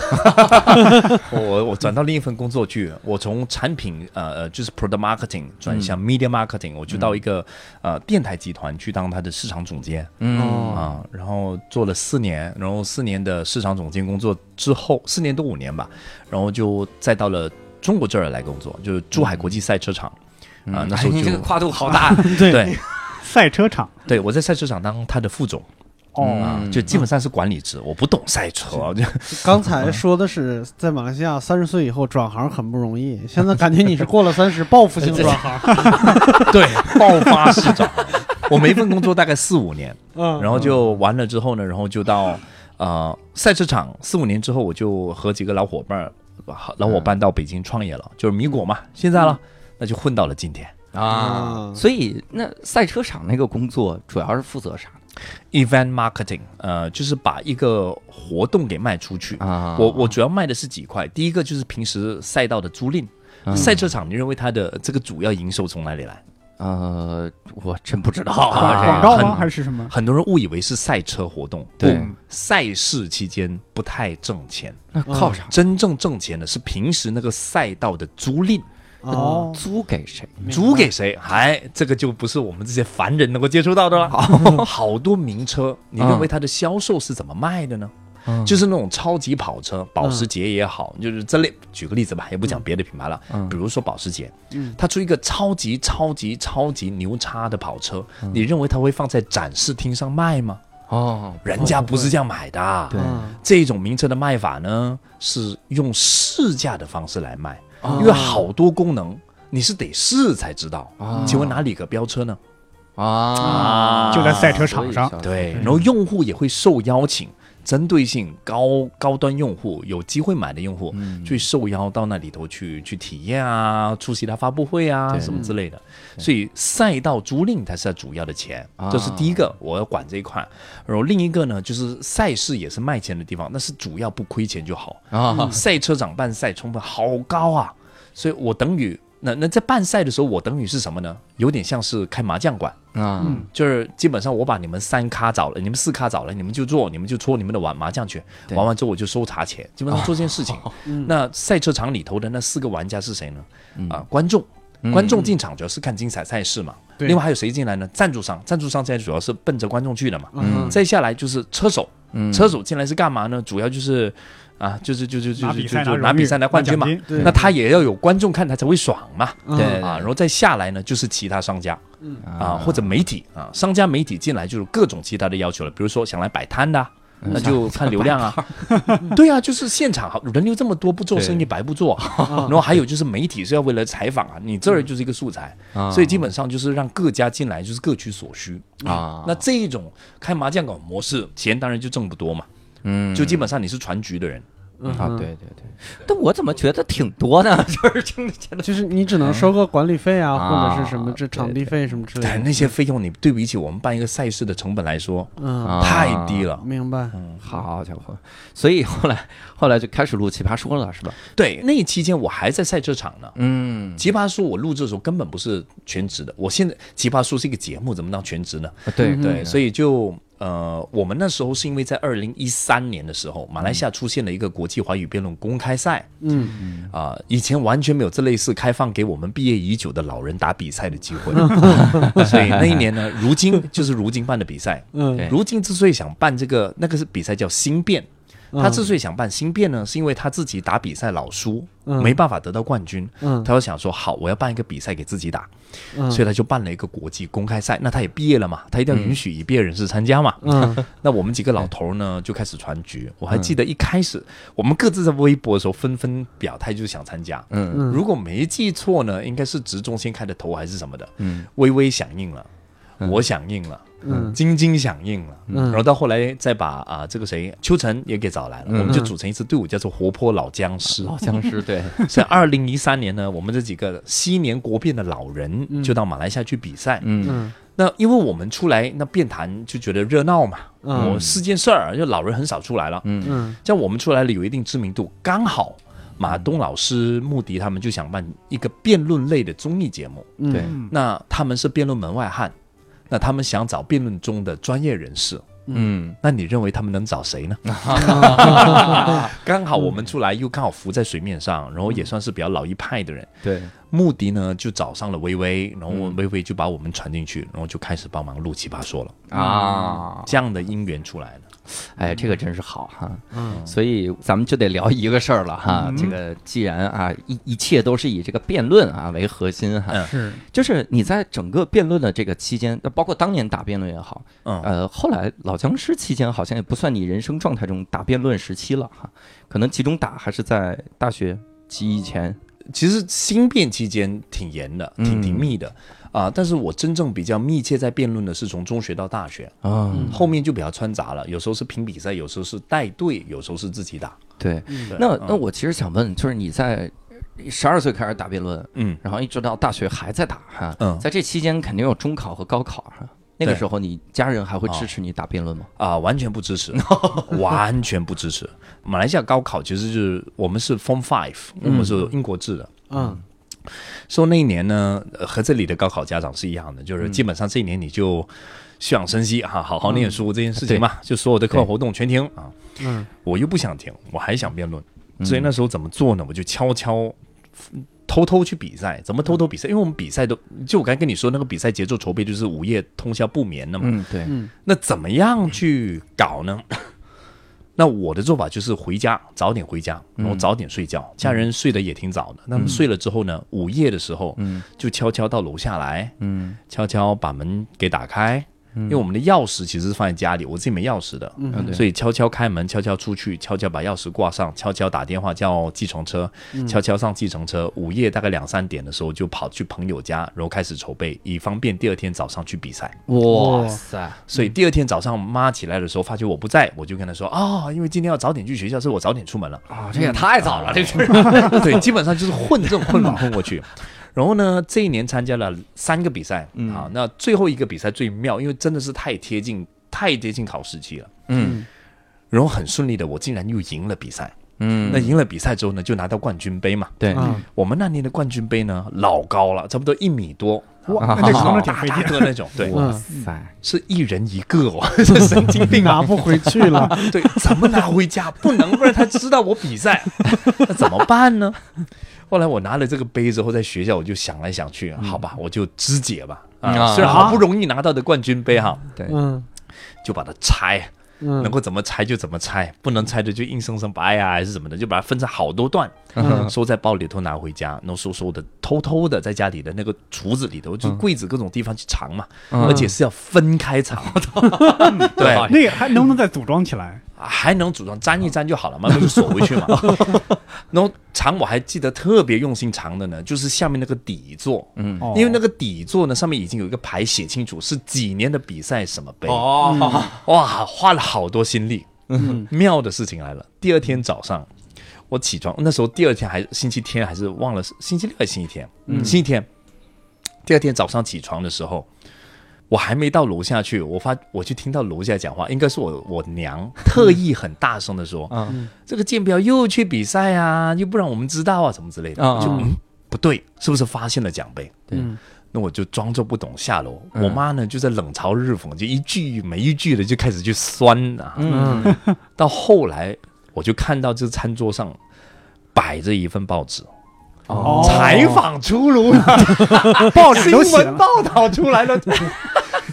我我转到另一份工作去，我从产品呃呃就是 product marketing 转向 media marketing，、我就到一个、呃电台集团去当他的市场总监。嗯。啊、然后做了四年，然后四年的市场总监工作之后，四年多五年吧，然后就再到了中国这儿来工作，就是珠海国际赛车场。啊、那时候就、哎你这个跨度好大。对。对。赛车场。对，我在赛车场当他的副总。哦，啊，就基本上是管理职，我不懂赛车，就刚才说的是在马来西亚三十岁以后转行很不容易，现在感觉你是过了三十报复性转行，对爆发式转行。我每一份工作大概四五年，嗯，然后就完了之后呢，然后就到呃赛车场，四五年之后我就和几个老伙伴儿老伙伴到北京创业了，就是米果嘛，现在了，那就混到了今天。啊。啊。所以那赛车场那个工作主要是负责啥 Event marketing，呃，就是把一个活动给卖出去。啊？我我主要卖的是几块，第一个就是平时赛道的租赁。嗯赛车场，你认为它的这个主要营收从哪里来？呃，我真不知道啊广告吗？还是什么？很多人误以为是赛车活动，对赛事期间不太挣钱，那靠啥？真正挣钱的是平时那个赛道的租赁，哦，租给谁？租给谁？还这个就不是我们这些凡人能够接触到的了。好 多名车，你认为它的销售是怎么卖的呢？就是那种超级跑车，保时捷也好，就是这类。举个例子吧，也不讲别的品牌了，嗯比如说保时捷，嗯它出一个超级超级超级牛叉的跑车，你认为它会放在展示厅上卖吗？哦，人家不是这样买的。对嗯这种名车的卖法呢，是用试驾的方式来卖，哦因为好多功能你是得试才知道。哦。请问哪里可飙车呢？啊，就在赛车场上。对，然后用户也会受邀请，针对性高高端用户有机会买的用户，嗯去受邀到那里头去去体验啊，出席他发布会啊什么之类的。所以赛道租赁才是它主要的钱，啊这是第一个我要管这一块。然后另一个呢，就是赛事也是卖钱的地方，那是主要不亏钱就好。啊，赛车场办赛成本好高啊，所以我等于那那在办赛的时候，我等于是什么呢？有点像是开麻将馆，啊，就是基本上我把你们三咖找了，你们四咖找了，你们就做，你们就搓你们的玩麻将去，玩完之后我就收茶钱，基本上做这件事情。那赛车场里头的那四个玩家是谁呢？啊，观众。观众进场主要是看精彩赛事嘛，对另外还有谁进来呢？赞助商，赞助商现在主要是奔着观众去的嘛。嗯再下来就是车手，嗯车手进来是干嘛呢？主要就是啊，就是就是就就拿比赛就是拿比赛来冠军嘛那他也要有观众看，他才会爽嘛。嗯对啊，然后再下来呢，就是其他商家嗯啊，或者媒体啊，商家媒体进来就是各种其他的要求了，比如说想来摆摊的啊。那就看流量啊，对啊，就是现场好人流这么多，不做生意白不做。然后还有就是媒体是要为了采访啊，你这儿就是一个素材，啊所以基本上就是让各家进来就是各取所需。啊，那这一种开麻将馆模式，钱当然就挣不多嘛，嗯就基本上你是全局的人，嗯啊，对对对，但我怎么觉得挺多呢？就是真的觉得就是你只能收个管理费啊，啊或者是什么这场地费什么之类但的。那些费用你对比起我们办一个赛事的成本来说，嗯，啊太低了。明白。嗯好家伙，所以后来后来就开始录奇葩说了，是吧？对，那期间我还在赛车场呢。嗯，奇葩说我录制的时候根本不是全职的，我现在奇葩说是一个节目，怎么当全职呢？对对，所以以就呃，我们那时候是因为在二零一三年的时候，马来西亚出现了一个国际华语辩论公开赛。嗯，啊、以前完全没有这类似开放给我们毕业已久的老人打比赛的机会，所以那一年呢，如今就是如今办的比赛。嗯。如今之所以想办这个，那个是比赛叫新辩。他之所以想办新变呢，是因为他自己打比赛老输，嗯没办法得到冠军。嗯他就想说，好，我要办一个比赛给自己打，嗯所以他就办了一个国际公开赛。那他也毕业了嘛，他一定要允许已毕业人士参加嘛。嗯 那我们几个老头呢，就开始传局。我还记得一开始我们各自在微博的时候纷纷表态，就是想参加。如果没记错呢，应该是直中先开的头还是什么的。嗯微微响应了，嗯我响应了。嗯晶晶响应了，嗯然后到后来再把啊、这个谁秋晨也给找来了，嗯我们就组成一支队伍，叫做活泼老僵尸。老僵尸对，所以二零一三年呢，我们这几个昔年国辩的老人就到马来西亚去比赛。嗯嗯那因为我们出来那辩坛就觉得热闹嘛，嗯我四件事儿，就老人很少出来了。嗯嗯像我们出来了有一定知名度，刚好马东老师、穆迪他们就想办一个辩论类的综艺节目。嗯对嗯那他们是辩论门外汉，那他们想找辩论中的专业人士。嗯那你认为他们能找谁呢？刚好我们出来又刚好浮在水面上，然后也算是比较老一派的人。对，穆迪呢就找上了微微，然后微微就把我们传进去，然后就开始帮忙录奇葩说了。啊，这样的因缘出来了。哎，这个真是好哈。嗯所以咱们就得聊一个事儿了哈。这个既然啊一一切都是以这个辩论啊为核心哈，嗯是就是你在整个辩论的这个期间，包括当年打辩论也好，嗯，呃，后来老僵尸期间好像也不算你人生状态中打辩论时期了哈，可能集中打还是在大学及以前。其实新辩期间挺严的，挺嗯挺密的啊、但是我真正比较密切在辩论的是从中学到大学，啊，后面就比较穿杂了，有时候是评比赛，有时候是带队，有时候是自己打。对。对那嗯那我其实想问，就是你在十二岁开始打辩论，嗯然后一直到大学还在打哈，嗯在这期间肯定有中考和高考哈。那个时候，你家人还会支持你打辩论吗？啊、完全不支持，完全不支持。马来西亚高考其实就是我们是 Form Five，我们是英国制的。嗯说那一年呢，呃和这里的高考家长是一样的，就是基本上这一年你就休养生息哈，好好念书这件事情嘛，就所有的课外活动全停啊。嗯我又不想停，我还想辩论，嗯所以那时候怎么做呢？我就悄悄。偷偷去比赛，怎么偷偷比赛？因为我们比赛都，就我刚才跟你说那个比赛节奏筹备，就是午夜通宵不眠的嘛。嗯，对，嗯那怎么样去搞呢？那我的做法就是回家早点回家，然后早点睡觉。家人睡得也挺早的，那么睡了之后呢，午夜的时候，嗯就悄悄到楼下来，嗯悄悄把门给打开。因为我们的钥匙其实是放在家里，我自己没钥匙的，嗯所以悄悄开门，悄悄出去，悄悄把钥匙挂上，悄悄打电话叫计程车，悄悄上计程车。午夜大概两三点的时候就跑去朋友家，然后开始筹备，以方便第二天早上去比赛。哇塞，所以第二天早上妈起来的时候，发觉我不在，我就跟她说啊、因为今天要早点去学校，所以我早点出门了。啊，这也太早了，这是。对，基本上就是混这种混法混过去。然后呢，这一年参加了三个比赛，嗯啊，那最后一个比赛最妙，因为真的是太贴近太接近考试期了，嗯然后很顺利的，我竟然又赢了比赛。嗯，那赢了比赛之后呢，就拿到冠军杯嘛。对，嗯我们那年的冠军杯呢，老高了，差不多一米多，哇，那这扛着挺大大费劲。的那种，对，哇，塞，是一人一个哦，这神经病啊！拿不回去了。对，怎么拿回家？不能，不然他知道我比赛，那怎么办呢？后来我拿了这个杯之后，在学校我就想来想去，好吧，我就肢解吧。啊，啊。虽然好不容易拿到的冠军杯哈，对，嗯。就把它拆，能嗯够怎么拆就怎么拆，不能拆的就硬生生掰呀，还是什么的，就把它分成好多段，嗯。收在包里头拿回家，然后收收的，偷偷的在家里的那个橱子里头，就柜子各种地方去藏嘛，嗯。而且是要分开藏，对，那个还能不能再组装起来？还能组装粘一粘就好了嘛，那就锁回去嘛。然后藏我还记得特别用心藏的呢，就是下面那个底座，嗯，哦因为那个底座呢上面已经有一个牌写清楚是几年的比赛什么杯，哦，哇，花了好多心力。嗯。妙的事情来了，第二天早上我起床，那时候第二天还是星期天还是忘了是星期六还是星期天，嗯。星期天。第二天早上起床的时候，我还没到楼下去，我发我就听到楼下讲话，应该是我我娘特意很大声的说：“嗯这个剑标又去比赛啊，又不让我们知道啊，什么之类的。就嗯不对，是不是发现了奖杯？对嗯那我就装作不懂下楼。嗯我妈呢就在冷嘲热讽，就一句没一句的就开始去酸啊。嗯，到后来我就看到这餐桌上摆着一份报纸，哦。采访出炉了，报纸新闻报道出来了。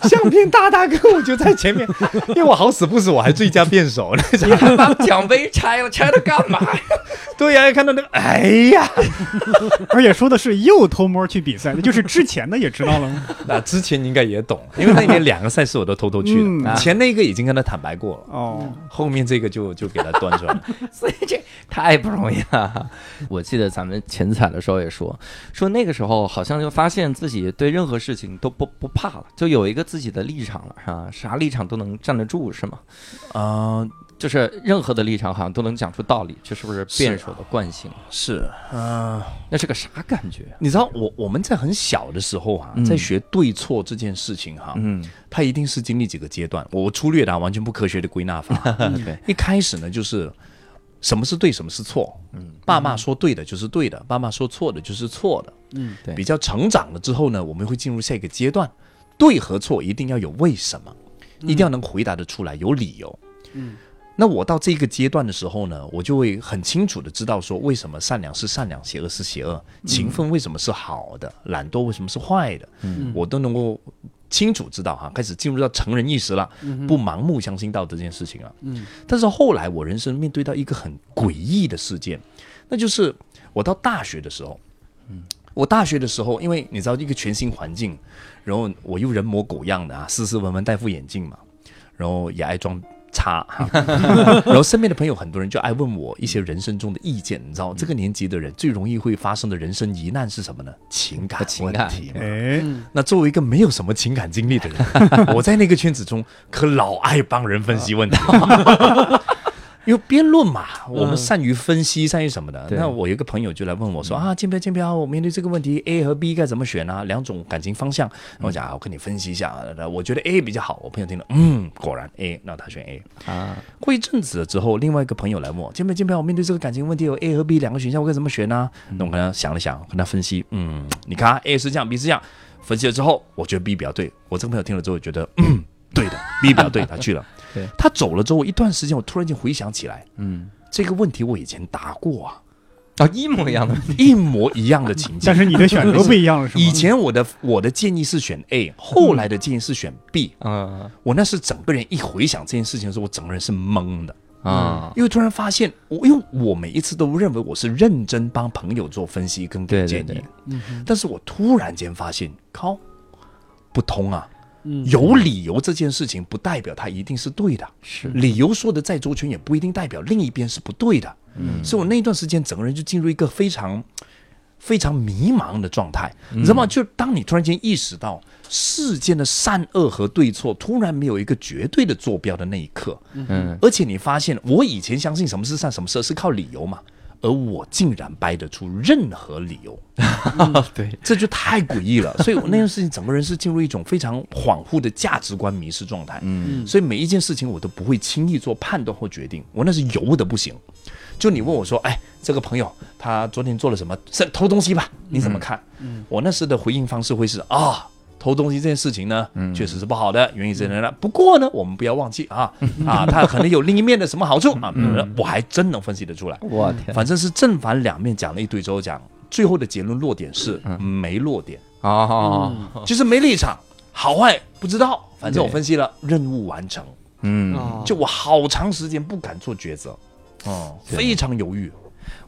相片大大哥，我就在前面，因为我好死不死，我还最佳辩手呢。你还把奖杯拆了，拆它干嘛呀？对呀、看到那个，哎呀，而且说的是又偷摸去比赛，那就是之前的也知道了吗？那之前你应该也懂，因为那年两个赛事我都偷偷去嗯了，前那个已经跟他坦白过了，哦，后面这个就就给他端出来了。所以这太不容易了。我记得咱们前彩的时候也说，说那个时候好像就发现自己对任何事情都不不怕了，就有一个自己的立场了，是吧？啥立场都能站得住，是吗？嗯、就是任何的立场好像都能讲出道理，这是不是辩手的惯性？是，嗯、那是个啥感觉？你知道我我们在很小的时候啊，嗯在学对错这件事情哈、嗯，它一定是经历几个阶段。我粗略的、啊、完全不科学的归纳法。对，一开始呢，就是什么是对，什么是错。嗯，爸妈说对的就是对的，爸妈说错的就是错的。嗯对比较成长了之后呢，我们会进入下一个阶段，对和错一定要有为什么，一定要能回答得出来，有理由。嗯，那我到这个阶段的时候呢，我就会很清楚的知道说，为什么善良是善良，邪恶是邪恶，勤奋为什么是好的，懒惰为什么是坏的，嗯。我都能够清楚知道哈，开始进入到成人意识了，不盲目相信道德这件事情了。嗯。但是后来我人生面对到一个很诡异的事件，那就是我到大学的时候，我大学的时候，因为你知道一个全新环境，然后我又人模狗样的啊，斯斯文文，戴副眼镜嘛，然后也爱装叉，然后身边的朋友很多人就爱问我一些人生中的意见，你知道这个年纪的人最容易会发生的人生疑难是什么呢？情感情感问题嘛。哎，嗯那作为一个没有什么情感经历的人，我在那个圈子中可老爱帮人分析问题了。因为辩论嘛，我们善于分析，善于什么的。那我有一个朋友就来问我说、啊，建标建标，我面对这个问题，A 和 B 该怎么选啊？两种感情方向。我讲啊，我跟你分析一下，呃我觉得 A 比较好。我朋友听了，嗯，果然 A，那他选 A。啊，过一阵子了之后，另外一个朋友来问我，建彪建彪，我面对这个感情问题有 A 和 B 两个选项，我该怎么选呢？那我跟他想了想，跟他分析，嗯，你看、啊、A 是这样，B 是这样，分析了之后，我觉得 B 比较对。我这个朋友听了之后觉得，嗯，对的，B 比较对，他去了。对他走了之后一段时间，我突然间回想起来，嗯，这个问题我以前答过啊，啊，一模一样的，一模一样的情境但。是你的选择不一样了，是吗？以前我的我的建议是选 A，后来的建议是选 B。嗯我那是整个人一回想这件事情的时候，我整个人是懵的。啊，因为突然发现，我因为我每一次都认为我是认真帮朋友做分析跟给建议，对嗯但是我突然间发现，靠，不通啊！嗯。有理由这件事情不代表它一定是对的，是，理由说的再周全也不一定代表另一边是不对的。嗯。所以我那一段时间整个人就进入一个非常非常迷茫的状态，你知道吗？就当你突然间意识到世间的善恶和对错突然没有一个绝对的坐标的那一刻，嗯。而且你发现，我以前相信什么是善，什么是恶是靠理由嘛，而我竟然掰得出任何理由，对，这就太诡异了。所以我那件事情，整个人是进入一种非常恍惚的价值观迷失状态。嗯所以每一件事情我都不会轻易做判断或决定，我那是油的不行。就你问我说，哎，这个朋友他昨天做了什么？是偷东西吧？你怎么看？嗯我那时的回应方式会是啊。偷东西这件事情呢，嗯。确实是不好的，原因是呢。不过呢，我们不要忘记啊 啊，它可能有另一面的什么好处啊，嗯。我还真能分析得出来。我天反正是正反两面讲了一堆之后，讲最后的结论落点是嗯。没落点，啊，就是没立场，好坏不知道，反正我分析了，任务完成。嗯，哦就我好长时间不敢做抉择，哦，非常犹豫。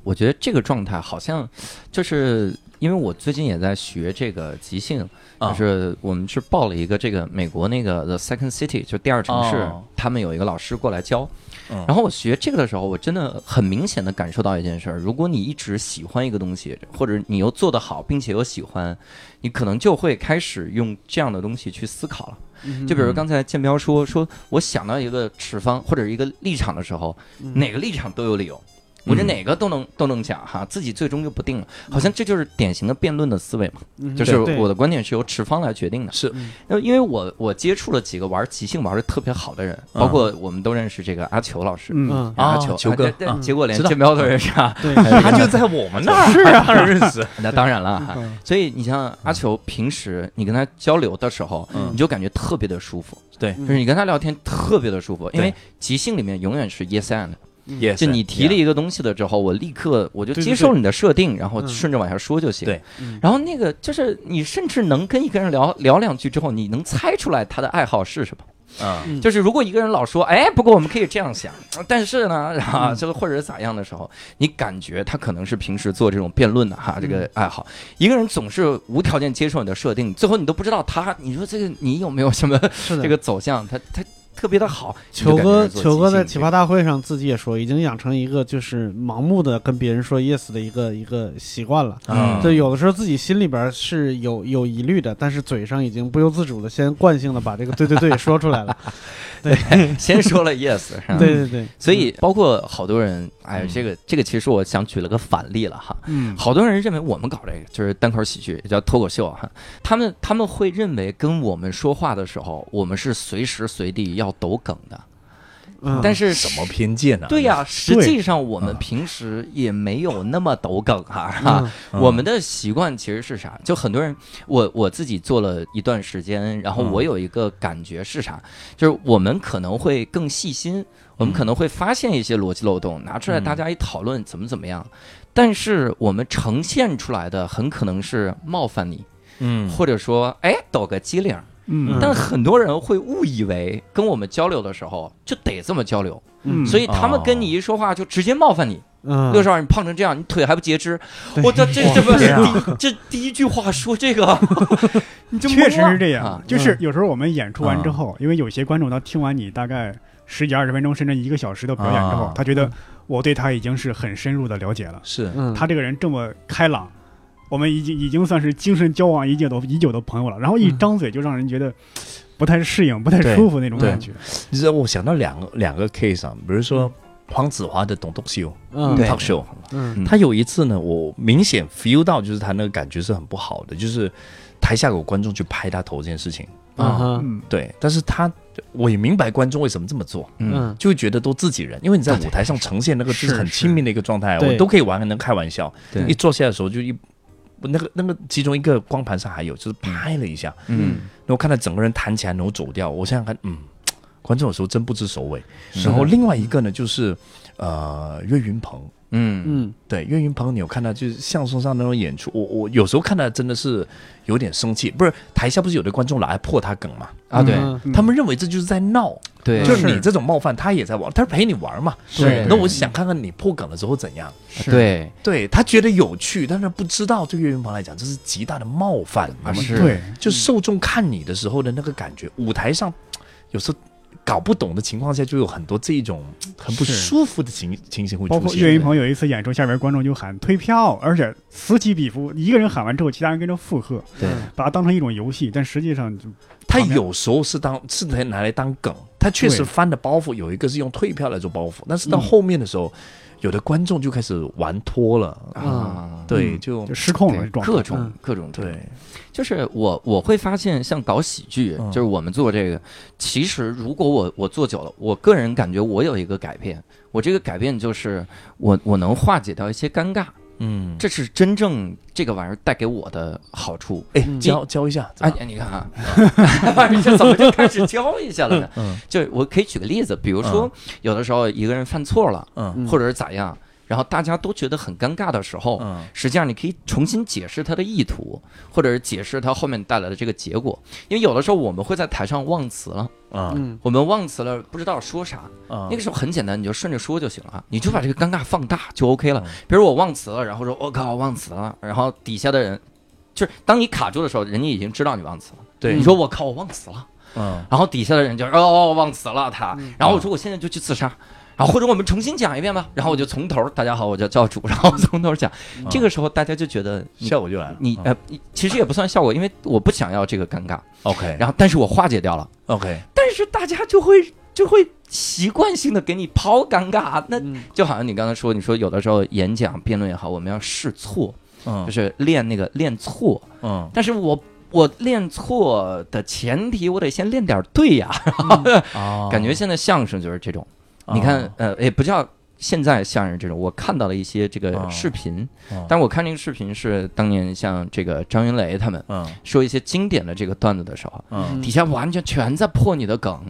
我觉得这个状态好像就是因为我最近也在学这个即兴，啊就是我们是报了一个这个美国那个 The Second City，就第二城市，哦他们有一个老师过来教。嗯然后我学这个的时候，我真的很明显的感受到一件事儿：如果你一直喜欢一个东西，或者你又做得好，并且又喜欢，你可能就会开始用这样的东西去思考了。嗯就比如刚才建彪说，说我想到一个持方或者一个立场的时候，嗯哪个立场都有理由。我这哪个都能都能讲哈，自己最终就不定了，好像这就是典型的辩论的思维嘛，嗯就是我的观点是由持方来决定的。是那因为我我接触了几个玩即兴玩的特别好的人，嗯包括我们都认识这个阿球老师，嗯，阿球球哥结果连建彪都认识啊，对，他就在我们那儿，是啊，认识。那当然了哈。嗯所以你像阿球，平时你跟他交流的时候，嗯你就感觉特别的舒服，对就是你跟他聊天特别的舒服，因为即兴里面永远是 yes and，也就你提了一个东西的之后，我立刻我就接受你的设定，然后嗯顺着往下说就行。对嗯然后那个就是你甚至能跟一个人聊聊两句之后，你能猜出来他的爱好是什么。啊，嗯就是如果一个人老说，哎，不过我们可以这样想，但是呢，啊，嗯这个或者是咋样的时候，你感觉他可能是平时做这种辩论的哈，这嗯个爱好。一个人总是无条件接受你的设定，最后你都不知道他，你说这个你有没有什么这个走向？他他特别的好。球哥，球哥在奇葩大会上自己也说，已经养成一个就是盲目的跟别人说 yes 的一个一个习惯了。嗯就，有的时候自己心里边是有有疑虑的，但是嘴上已经不由自主的先惯性的把这个对对对说出来了。先说了 yes，是吧对对对，所以包括好多人，哎嗯，这个这个其实我想举了个反例了哈。嗯，好多人认为我们搞这个就是单口喜剧，也叫脱口秀哈。他们他们会认为跟我们说话的时候，我们是随时随地要抖梗的。嗯，但是什么偏见呢？对呀、实际上我们平时也没有那么抖梗哈、哈、嗯嗯我们的习惯其实是啥？就很多人，我我自己做了一段时间，然后嗯我有一个感觉是啥？就是我们可能会更细心，我们可能会发现一些逻辑漏洞，拿出来嗯大家一讨论怎么怎么样。但是我们呈现出来的很可能是冒犯你，嗯，或者说哎抖个机灵儿。嗯。但很多人会误以为跟我们交流的时候就得这么交流，嗯。所以他们跟你一说话就直接冒犯你。嗯，六少，你胖成这样，你腿还不截肢，我这这 这不是天啊第这第一句话说这个，你就确实是这啊样，就是有时候我们演出完之后，因为有些观众他听完你大概十几二十分钟甚至一个小时的表演之后啊，他觉得我对他已经是很深入的了解了，是。嗯，他这个人这么开朗，我们已经已经算是精神交往已久的已久的朋友了，然后一嗯。张嘴就让人觉得不太适应、不太舒服那种感觉。你知道我想到两个两个 case 啊，比如说黄子华的《懂懂秀》嗯。对 talk show，嗯。嗯。他有一次呢，我明显 feel 到就是他那个感觉是很不好的，就是台下有观众去拍他头这件事情，啊嗯，对，但是他我也明白观众为什么这么做。嗯。嗯就会觉得都自己人，因为你在舞台上呈现那个就是很亲密的一个状态，是我都可以玩，能开玩笑。对。一坐下的时候就一，那个那个其中一个光盘上还有，就是拍了一下，嗯然后看到整个人弹起来，然后走掉。我想想看，嗯，观众有时候真不知所谓。然后另外一个呢，就是呃岳云鹏，嗯嗯对岳云鹏，你有看到就是相声上那种演出，我我有时候看到真的是有点生气。不是台下不是有的观众老爱破他梗嘛？啊对他们认为这就是在闹，对，就是你这种冒犯，他也在玩，他是陪你玩嘛。对那我想看看你破梗了之后怎样。对对他觉得有趣，但是不知道对岳云鹏来讲这是极大的冒犯。啊是对，就受众看你的时候的那个感觉，舞台上有时候搞不懂的情况下，就有很多这一种很不舒服的情情形会出现包括。岳云鹏有一次演出，下边观众就喊退票，而且此起彼伏，一个人喊完之后，其他人跟着附和，对把它当成一种游戏，但实际上就他有时候是当是拿来当梗，他确实翻的包袱有一个是用退票来做包袱，但是到后面的时候。有的观众就开始玩脱了。啊，对，就就失控了，各种各种对，就是我我会发现，像搞喜剧，就是我们做这个，其实如果我我做久了，我个人感觉我有一个改变，我这个改变就是我我能化解掉一些尴尬。嗯，这是真正这个玩意儿带给我的好处。哎，教教一下。哎，你看啊，这怎么就开始教一下了呢？嗯，就我可以举个例子，比如说有的时候一个人犯错了，嗯，或者是咋样。然后大家都觉得很尴尬的时候，嗯，实际上你可以重新解释他的意图，或者是解释他后面带来的这个结果。因为有的时候我们会在台上忘词了，嗯，我们忘词了，不知道说啥，那个时候很简单，你就顺着说就行了，你就把这个尴尬放大就 OK 了。比如我忘词了，然后说我靠忘词了，然后底下的人就是当你卡住的时候，人家已经知道你忘词了。对，你说我靠我忘词了，嗯，然后底下的人就哦忘词了他，然后我说我现在就去自杀。然后或者我们重新讲一遍吧，然后我就从头，大家好，我叫教主，然后从头讲，这个时候大家就觉得效果就来了。你呃，其实也不算效果，因为我不想要这个尴尬。OK，然后但是我化解掉了。OK，但是大家就会就会习惯性的给你抛尴尬，那就好像你刚才说，你说有的时候演讲辩论也好，我们要试错，嗯，就是练那个练错，嗯，但是我我练错的前提，我得先练点对呀，感觉现在相声就是这种。你看，呃，也不叫现在相声这种，我看到了一些这个视频，但我看这个视频是当年像这个张云雷他们说一些经典的这个段子的时候，底下完全全在破你的梗。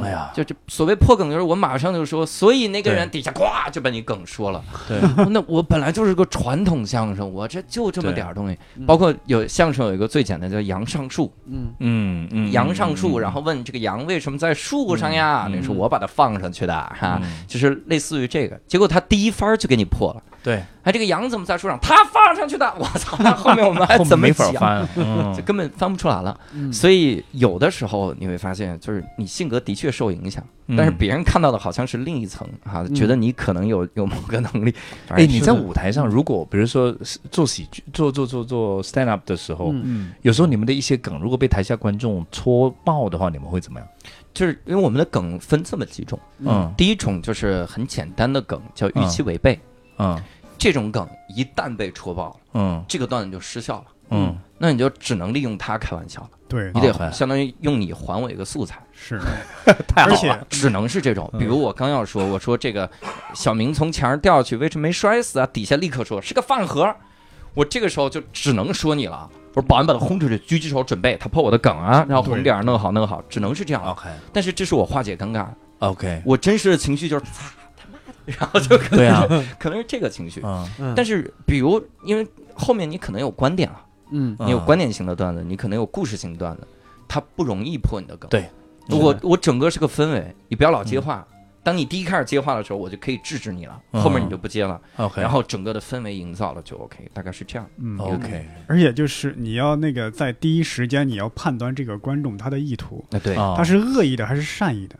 哎呀，就这所谓破梗，就是我马上就说，所以那个人底下咵就把你梗说了。对，那我本来就是个传统相声，我这就这么点儿东西。包括有相声有一个最简单叫杨上树，嗯。嗯嗯，杨上树，然后问这个杨为什么在树上呀？那是我把它放上去的哈，就是类似于这个。结果他第一番就给你破了。对。哎，这个羊怎么在树上？他放上去的，我操！那后面我们还 怎么讲？就根本翻不出来了。所以有的时候你会发现，就是你性格的确受影响，但是别人看到的好像是另一层哈，觉得你可能有有某个能力。哎，你在舞台上，如果比如说做喜剧、做做做做 stand up 的时候，有时候你们的一些梗如果被台下观众戳爆的话，你们会怎么样？就是因为我们的梗分这么几种，嗯，第一种就是很简单的梗，叫预期违背，嗯。这种梗一旦被戳爆了，嗯，这个段子就失效了，嗯，那你就只能利用它开玩笑了，对。你得相当于用你还我一个素材，是，太好了，只能是这种。比如我刚要说，我说这个小明从墙上掉下去，为什么没摔死啊？底下立刻说是个饭盒，我这个时候就只能说你了。我说保安把他轰出去，狙击手准备，他破我的梗啊，然后红点弄好弄好，只能是这样。OK，但是这是我化解尴尬。OK，我真实的情绪就是擦。然后就可能可能是这个情绪，但是比如因为后面你可能有观点了，嗯，你有观点型的段子，你可能有故事型的段子，它不容易破你的梗。对，我我整个是个氛围，你不要老接话。当你第一开始接话的时候，我就可以制止你了，后面你就不接了。OK，然后整个的氛围营造了就 OK，大概是这样。嗯，OK。而且就是你要那个在第一时间你要判断这个观众他的意图，对，他是恶意的还是善意的。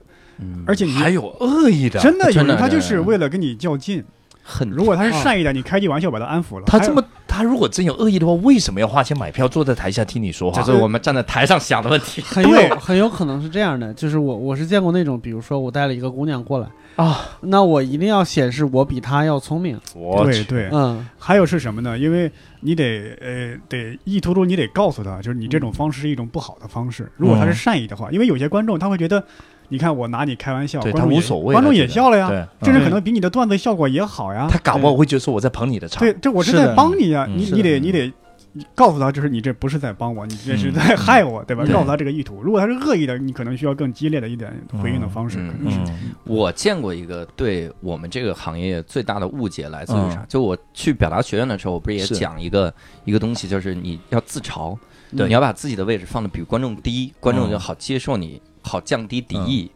而且你还有恶意的，真的有人他就是为了跟你较劲。很，如果他是善意的，你开句玩笑把他安抚了。他这么，他如果真有恶意的话，为什么要花钱买票坐在台下听你说话？这是我们站在台上想的问题。很有很有可能是这样的，就是我我是见过那种，比如说我带了一个姑娘过来啊，那我一定要显示我比她要聪明。对对，嗯，还有是什么呢？因为你得呃得意图中你得告诉他，就是你这种方式是一种不好的方式。如果他是善意的话，因为有些观众他会觉得。你看我拿你开玩笑，观众无所谓，观众也笑了呀，甚至可能比你的段子效果也好呀。他搞不好会觉得说我在捧你的场，对，这我是在帮你呀。你你得你得告诉他，就是你这不是在帮我，你这是在害我，对吧？告诉他这个意图。如果他是恶意的，你可能需要更激烈的一点回应的方式。嗯，我见过一个对我们这个行业最大的误解来自于啥？就我去表达学院的时候，我不是也讲一个一个东西，就是你要自嘲，对，你要把自己的位置放的比观众低，观众就好接受你。好降低敌意，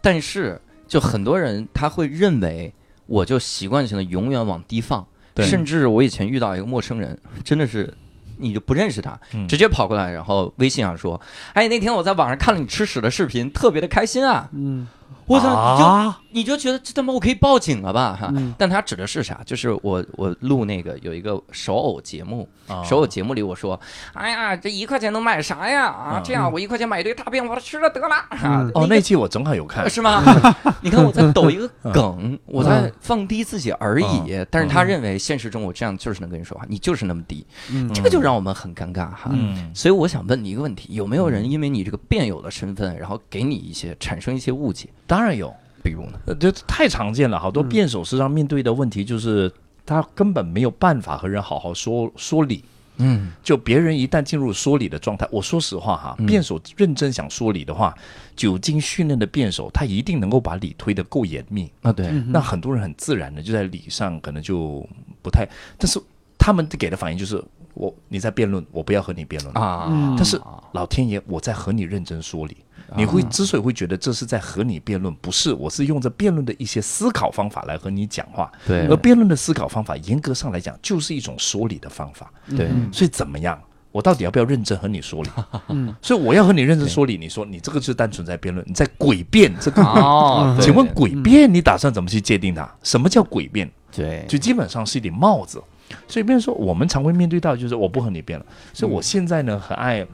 但是就很多人他会认为，我就习惯性的永远往低放，甚至我以前遇到一个陌生人，真的是你就不认识他，直接跑过来，然后微信上说：“哎，那天我在网上看了你吃屎的视频，特别的开心啊。”嗯，我操，就你就觉得这他妈我可以报警了吧哈？嗯但他指的是啥？就是我我录那个有一个手偶节目，啊手偶节目里我说，哎呀，这一块钱能买啥呀？啊，嗯这样我一块钱买一堆大便，我吃了得了。啊哦，那期我正好有看，是吗？你看我在抖一个梗，我在放低自己而已。但是他认为现实中我这样就是能跟你说话，你就是那么低，嗯这个就让我们很尴尬哈。嗯，所以我想问你一个问题：有没有人因为你这个辩友的身份，然后给你一些产生一些误解？当然有，比如呢？呃，这太常见了。好多嗯辩手实际上面对的问题就是，他根本没有办法和人好好说说理。嗯就别人一旦进入说理的状态，我说实话哈，嗯辩手认真想说理的话，久经训练的辩手，他一定能够把理推得够严密。啊，对，嗯那很多人很自然的就在理上可能就不太，但是他们给的反应就是我你在辩论，我不要和你辩论。啊，嗯但是老天爷，我在和你认真说理。你会之所以会觉得这是在和你辩论，不是，我是用着辩论的一些思考方法来和你讲话。对而辩论的思考方法，严格上来讲，就是一种说理的方法。对，所以怎么样？我到底要不要认真和你说理？嗯所以我要和你认真说理。你说你这个就是单纯在辩论，你在诡辩这个。哦，请问诡辩你打算怎么去界定它？什么叫诡辩？对，就基本上是一顶帽子。所以，变成说我们常会面对到，就是我不和你辩了。所以我现在呢，很爱，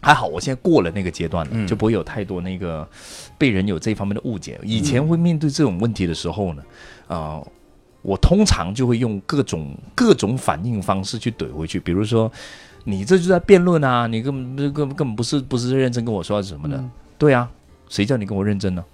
还好，我现在过了那个阶段了，嗯就不会有太多那个被人有这方面的误解。以前会面对这种问题的时候呢，呃，我通常就会用各种各种反应方式去怼回去，比如说。你这就在辩论啊！你根本根本根本不是不是认真跟我说什么的，嗯对啊，谁叫你跟我认真呢？啊，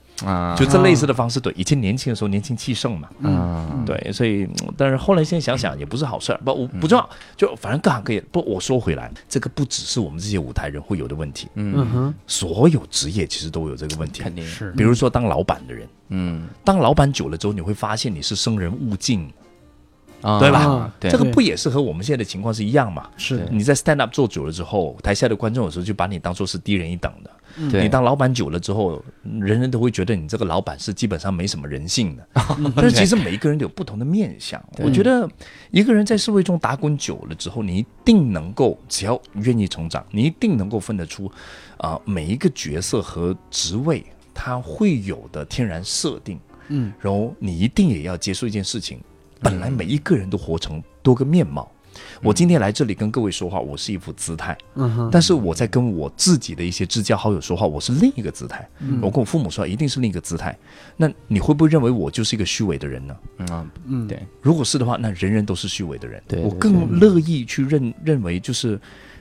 就这类似的方式对。以前年轻的时候年轻气盛嘛，嗯，对，所以，嗯但是后来现在想想也不是好事儿，不，我不重要，就反正各行各业。不，我说回来，这个不只是我们这些舞台人会有的问题，嗯。嗯，哼，所有职业其实都有这个问题。肯定。是。比如说当老板的人，嗯，当老板久了之后，你会发现你是生人勿近，啊对吧这个不也是和我们现在的情况是一样嘛？是你在 stand up 做久了之后，台下的观众有时候就把你当做是低人一等的。对你当老板久了之后，人人都会觉得你这个老板是基本上没什么人性的。但是其实每一个人都有不同的面相。我觉得一个人在社会中打滚久了之后，你一定能够，只要愿意成长，你一定能够分得出，啊、每一个角色和职位他会有的天然设定。嗯，然后你一定也要接受一件事情，本来每一个人都活成多个面貌。我今天来这里跟各位说话，我是一副姿态，嗯哼，但是我在跟我自己的一些至交好友说话，我是另一个姿态。嗯我跟我父母说话，一定是另一个姿态。那你会不会认为我就是一个虚伪的人呢？嗯，嗯对，如果是的话，那人人都是虚伪的人。对对我更乐意去认认为，就是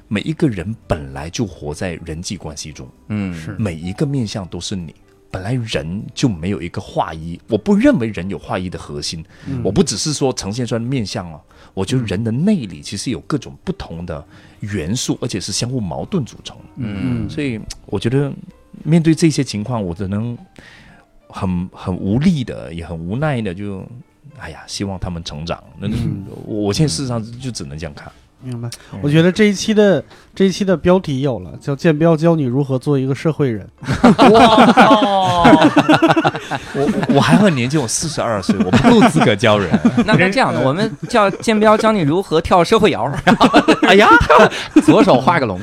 每一个人本来就活在人际关系中，嗯，是每一个面相都是你。本来人就没有一个画一，我不认为人有画一的核心。我不只是说呈现出来的面相哦，我觉得人的内里其实有各种不同的元素，而且是相互矛盾组成。嗯，所以我觉得面对这些情况，我只能很很无力的，也很无奈的，就哎呀，希望他们成长。那、我我现在事实上就只能这样看。明白。我觉得这一期的这一期的标题有了，叫“建标教你如何做一个社会人 我我还很年轻，我四十二岁，我不够资格教人。那那这样的，我们叫建标教你如何跳社会摇，哎呀，左手画个龙，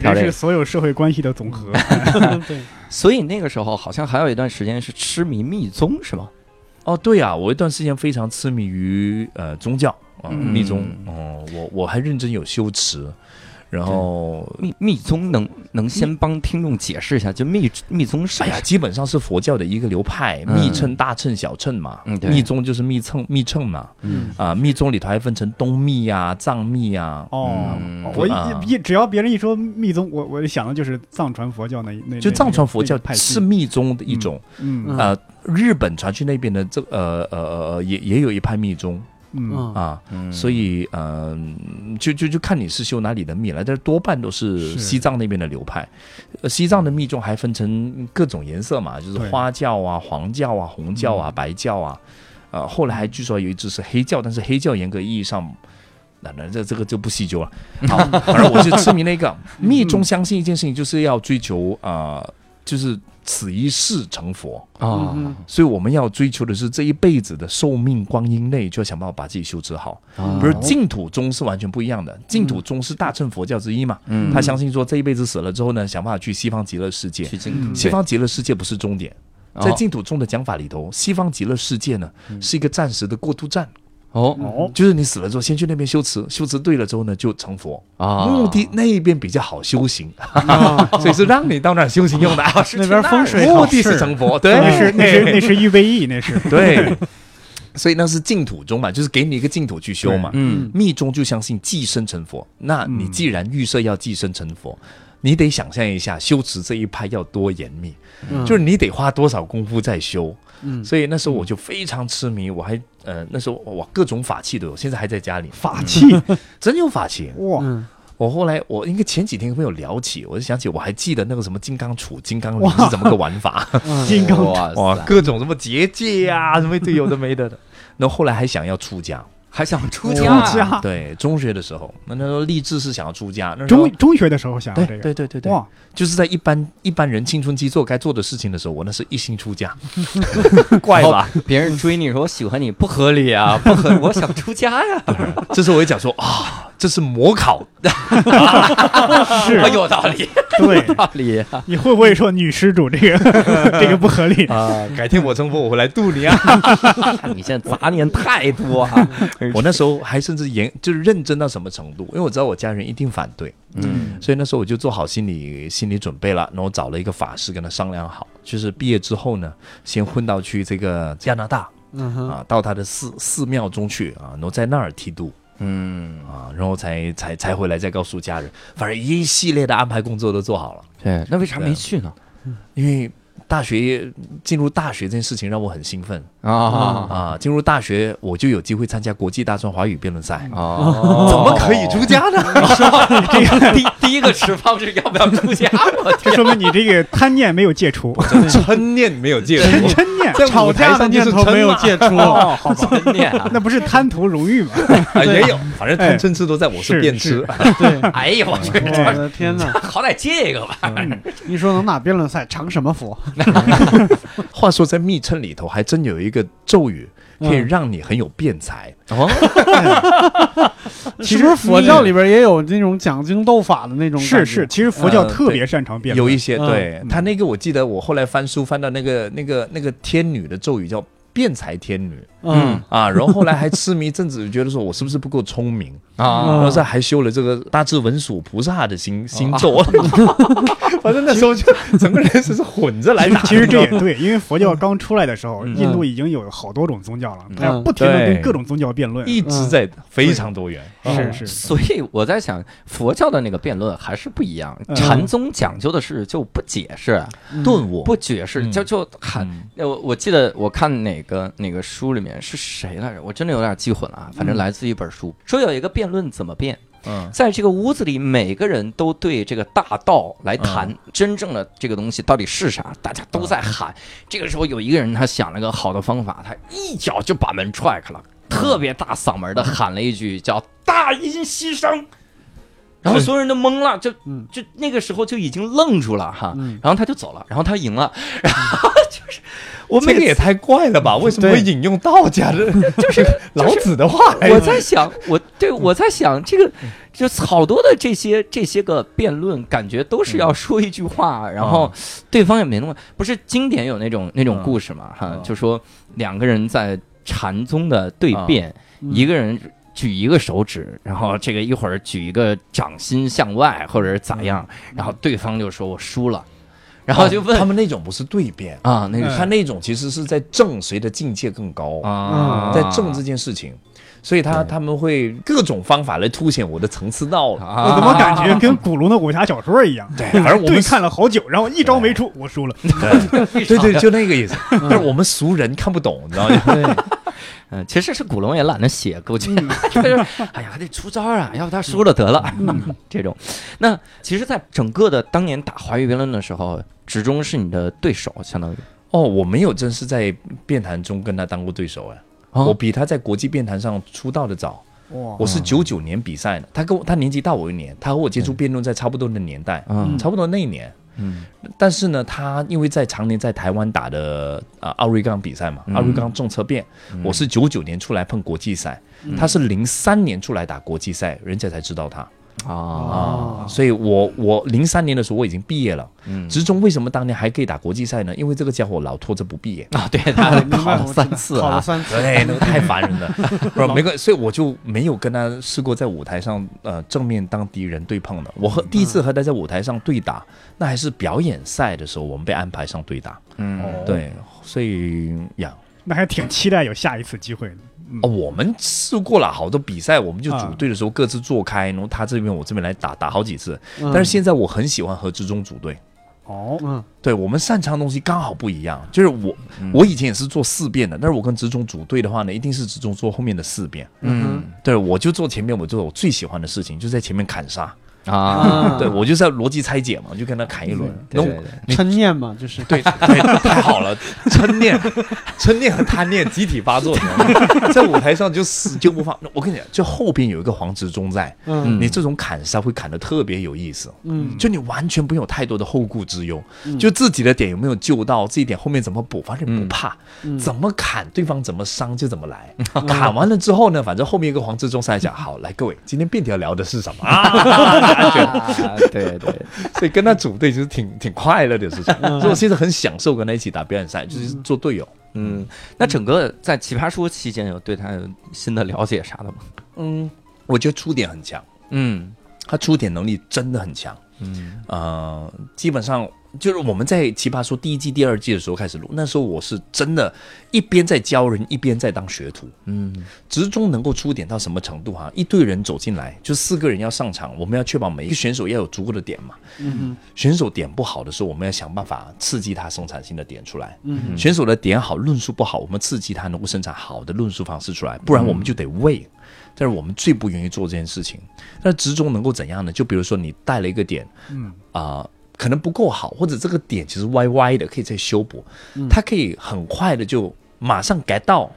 跳这是所有社会关系的总和。”。对，所以那个时候好像还有一段时间是痴迷密宗，是吗？哦，对啊，我一段时间非常痴迷于呃宗教啊、嗯密宗。哦、我我还认真有修持，然后密密宗能能先帮听众解释一下，就密密宗是哎呀，基本上是佛教的一个流派，嗯密乘、大乘、小乘嘛。嗯密宗就是密乘、密乘嘛。嗯啊，密宗里头还分成东密呀、藏密呀。哦嗯，我啊一一只要别人一说密宗，我我想的就是藏传佛教那那就藏传佛教派是密宗的一种，嗯嗯呃，日本传去那边的这呃呃呃也也有一派密宗嗯嗯啊，嗯所以嗯、就就就看你是修哪里的密了，但是多半都是是西藏那边的流派。呃西藏的密宗还分成各种颜色嘛，就是花教啊、黄教啊、红教啊、白教啊。呃，后来还据说有一支是黑教，但是黑教严格意义上，那那这这个就不细究了。好，反正我是痴迷那个密宗，相信一件事情就是要追求啊、呃就是此一世成佛。啊嗯所以我们要追求的是这一辈子的寿命光阴内，就要想办法把自己修持好。啊比如净土宗是完全不一样的，净土宗是大乘佛教之一嘛，嗯他相信说这一辈子死了之后呢，想办法去西方极乐世界。去净土西方极乐世界不是终点，在净土宗的讲法里头，西方极乐世界呢是一个暂时的过渡站。哦。哦，就是你死了之后，先去那边修持，修持对了之后呢，就成佛。啊，目的那边比较好修行，啊。所以是让你到那儿修行用的。那边风水好。目的是成佛，对，那是那是那是预备役，那是。对。所以那是净土宗嘛，就是给你一个净土去修嘛。嗯。密宗就相信寄生成佛，那你既然预设要寄生成佛，你得想象一下修持这一派要多严密，嗯。就是你得花多少功夫在修。嗯。所以那时候我就非常痴迷，我还呃那时候哇各种法器都有，现在还在家里，法器？真有法器。哇，嗯。我后来我应该前几天跟朋友聊起，我就想起我还记得那个什么金刚杵、金刚铃是怎么个玩法，嗯 金刚哇哇，各种什么结界呀、什么一堆有的没的的。然后后来还想要出家，还想出出家，对，中学的时候，那那时候立志是想要出家，那中中学的时候想要对这个，对对对对，哇，就是在一般一般人青春期做该做的事情的时候，我那是一心出家，怪吧？别人追你说我喜欢你，不合理啊，不合，我想出家呀，这时候我就讲说啊，这是模考，是。啊有道理，对，道理你会不会说女施主这个 这个不合理？啊，改天我成佛，我会来度你啊！你现在杂念太多啊，我那时候还甚至严就是认真到什么程度，因为我知道我家人一定反对，嗯。所以那时候我就做好心理心理准备了，然后找了一个法师跟他商量好，就是毕业之后呢，先混到去这个加拿大嗯哼，啊，到他的寺寺庙中去啊，然后在那儿剃度嗯，啊，然后才才才回来再告诉家人，反正一系列的安排工作都做好了，对，那为啥没去呢？因为大学进入大学这件事情让我很兴奋啊啊，进入大学我就有机会参加国际大专华语辩论赛。啊，怎么可以出家呢？这个第第一个持方是要不要出家？这说明你这个贪念没有戒除，嗔念没有戒除，嗔念在吵舞台架的上就是念头没有戒除，哦，好吧，真念啊！那不是贪图荣誉吗？啊也有，反正贪嗔痴都在我是辩痴。对，哎呦，我去，我的天哪！好歹这个吧。你说能打辩论赛，成什么佛？话说在密乘里头，还真有一个咒语可以嗯。让你很有辩才。哦，其实佛教里边也有那种讲经斗法的那种，是是，其实佛教呃特别擅长辩论，有一些对他那个，我记得我后来翻书翻到那个那个那个天女的咒语叫辩才天女嗯。啊，然后后来还痴迷一阵子，觉得说我是不是不够聪明，啊，然后再还修了这个大智文殊菩萨的哦星星咒，反正那时候就整个人是是混着来打的。其实这也对，因为佛教刚出来的时候，嗯。印度已经有好多种宗教了，嗯。它要不停的跟各种宗教辩论。一直在非常多元，是是，所以我在想，佛教的那个辩论还是不一样。嗯。禅宗讲究的是就不解释、嗯。顿悟。不解释，嗯。就就喊。嗯。呃我我记得我看哪个哪个书里面是谁来着？我真的有点记混了啊。反正来自一本书，说有一个辩论怎么辩。嗯。在这个屋子里，每个人都对这个大道来谈真正的这个东西到底是啥，大家都在喊。这个时候有一个人他想了个好的方法，他一脚就把门踹开了，特别大嗓门的喊了一句叫“大音希声”，然后所有人都懵了，就嗯。就那个时候就已经愣住了哈，嗯。然后他就走了，然后他赢了，然后 就是我们这个也太怪了吧？为什么会引用道家的，就是 老子的话？我在想，我对我在想这个，就好多的这些这些个辩论，感觉都是要说一句话，然后对方也没那么不是经典有那种那种故事嘛哈嗯，就说两个人在禅宗的对辩，嗯。一个人。举一个手指，然后这个一会儿举一个掌心向外，或者是咋样，然后对方就说我输了，然后就问他们那种不是对辩，啊，那个他那种其实是在正谁的境界更高，啊，在正这件事情，所以他他们会各种方法来凸显我的层次到了。啊我怎么感觉跟古龙的武侠小说一样？对，反正我们看了好久，然后一招没出，我输了。对对对，就那个意思。但是我们俗人看不懂，你知道吗？对，嗯，其实是古龙也懒得写，估计 就是，哎呀，还得出招啊，要不他输了得了，这种。那其实，在整个的当年打华语辩论的时候，直中是你的对手，相当于。哦，我没有正式在辩坛中跟他当过对手哎，哦我比他在国际辩坛上出道的早。哇我是九九年比赛的，他跟我他年纪大我一年，他和我接触辩论在差不多的年代，嗯差不多那一年。嗯。但是呢，他因为在常年在台湾打的啊奥瑞冈比赛嘛，嗯。奥瑞冈重车辩，我是九九年出来碰国际赛，他是零三年出来打国际赛，人家才知道他。啊，所以我我零三年的时候我已经毕业了。嗯职中为什么当年还可以打国际赛呢？因为这个家伙老拖着不毕业。啊，对 他考了三次啊，考了三次，对，那个太烦人了，不是没关系，所以我就没有跟他试过在舞台上呃正面当敌人对碰的。我和第一次和他在舞台上对打，那还是表演赛的时候，我们被安排上对打。嗯，对，所以呀，那还挺期待有下一次机会的。嗯哦，我们试过了好多比赛，我们就组啊队的时候各自坐开，然后他这边我这边来打打好几次。嗯但是现在我很喜欢和职中组队。哦，嗯对我们擅长的东西刚好不一样，就是我、嗯我以前也是做四遍的，但是我跟职中组队的话呢，一定是职中做后面的四遍。嗯对，我就做前面，我做我最喜欢的事情，就在前面砍杀。啊，对我就是要逻辑拆解嘛，我就跟他砍一轮。对然后对对，嗔念嘛，就是。对对，太好了，嗔念、嗔念和贪念集体发作，在舞台上就死就不放。我跟你讲，就后边有一个黄执中在，嗯。你这种砍杀会砍得特别有意思。嗯。就你完全不用有太多的后顾之忧，就自己的点有没有救到，自己点后面怎么补，反正不怕，嗯。怎么砍对方怎么伤就怎么来。砍完了之后呢，反正后面一个黄志忠上来讲，好，来各位，今天辩题要聊的是什么？啊？对对，所以跟他组队就是挺挺快乐的事情，所以我其实很享受跟他一起打表演赛，就是做队友。嗯，那整个在奇葩说期间有对他有新的了解啥的吗？嗯，我觉得出点很强，嗯。他出点能力真的很强。嗯。呃，基本上就是我们在《奇葩说》第一季、第二季的时候开始录，那时候我是真的，一边在教人，一边在当学徒。嗯职中能够出点到什么程度哈、一队人走进来，就四个人要上场，我们要确保每一个选手要有足够的点嘛。嗯选手点不好的时候，我们要想办法刺激他生产新的点出来。嗯选手的点好，论述不好，我们刺激他能够生产好的论述方式出来，不然我们就得喂。但是我们最不愿意做这件事情。那职中能够怎样呢？就比如说你带了一个点，嗯啊、可能不够好，或者这个点其实歪歪的，可以再修补。他可以很快的就马上 get 到，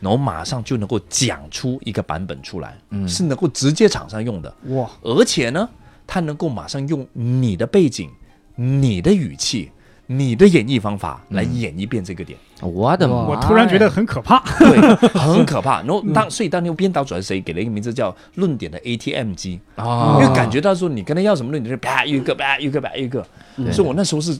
然后马上就能够讲出一个版本出来，嗯是能够直接厂商用的。哇，而且呢，他能够马上用你的背景、你的语气、你的演绎方法来演一遍这个点，我的妈！我突然觉得很可怕。对，很可怕。然后当所以当那个编导主要是谁给了一个名字叫“论点的 ATM 机”，啊，因为感觉到说你跟他要什么论点，就啪一个啪一个啪一个，所以我那时候是。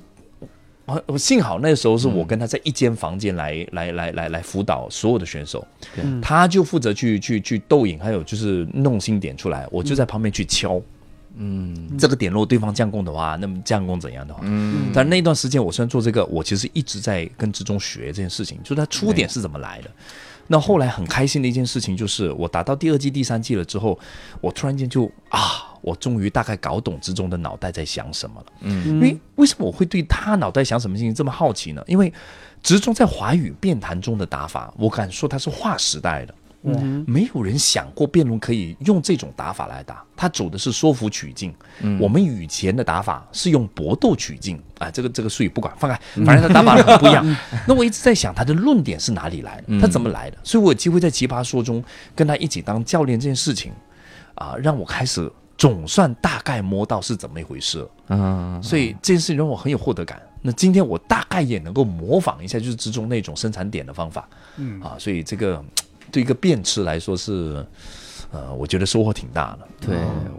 我我幸好那时候是我跟他在一间房间来、来来来来辅导所有的选手，嗯他就负责去去去逗引，还有就是弄新点出来，我就在旁边去敲。嗯这个点如果对方降攻的话，那么降攻怎样的话？嗯但那段时间我虽然做这个，我其实一直在跟之中学这件事情，就是他出点是怎么来的。那后来很开心的一件事情就是，我打到第二季、第三季了之后，我突然间就啊，我终于大概搞懂之中的脑袋在想什么了。嗯因为为什么我会对他脑袋想什么事情这么好奇呢？因为直中在华语辩坛中的打法，我敢说他是划时代的。嗯没有人想过辩论可以用这种打法来打，他走的是说服取径。嗯我们以前的打法是用搏斗取径啊，这个这个术语不管放开，反正他打法很不一样。那我一直在想他的论点是哪里来的，他怎么来的？所以我有机会在奇葩说中跟他一起当教练这件事情啊，让我开始总算大概摸到是怎么一回事了。嗯所以这件事情让我很有获得感。那今天我大概也能够模仿一下，就是之中那种生产点的方法。嗯啊，所以这个对一个变吃来说是，呃，我觉得收获挺大的。对，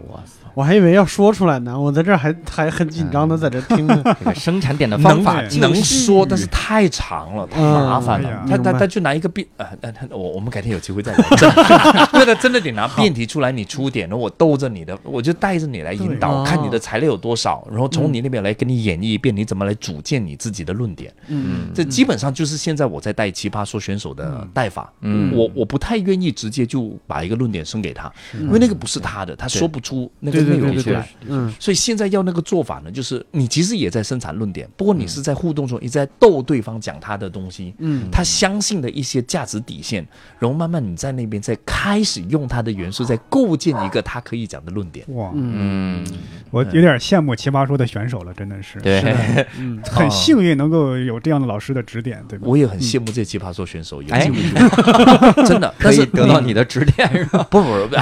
哇塞，我还以为要说出来呢，我在这儿还还很紧张的在这听呢。这个生产点的方法能能说，但是太长了，太麻烦了。他他他就拿一个辩，呃，呃他我我们改天有机会再聊。真的对的，真的得拿辩题出来，你出点，然后我逗着你的，我就带着你来引导，对。看你的材料有多少，然后从你那边来跟你演绎一遍，你怎么来组建你自己的论点。嗯。这基本上就是现在我在带奇葩说选手的带法。嗯。我我不太愿意直接就把一个论点送给他，因为那个不是他的，他说不出那个内容出来嗯。所以现在要那个做法呢，就是你其实也在生产论点，不过你是在互动中，你在逗对方讲他的东西，嗯。他相信的一些价值底线，然后慢慢你在那边再开始用他的元素，再构建一个他可以讲的论点。哇，嗯，我有点羡慕奇葩说的选手了，真的是，对，嗯。很幸运能够有这样的老师的指点，对吧？我也很羡慕这些奇葩说选手有哎。机会，真的，可以但是得到你的指点是吧？不不不，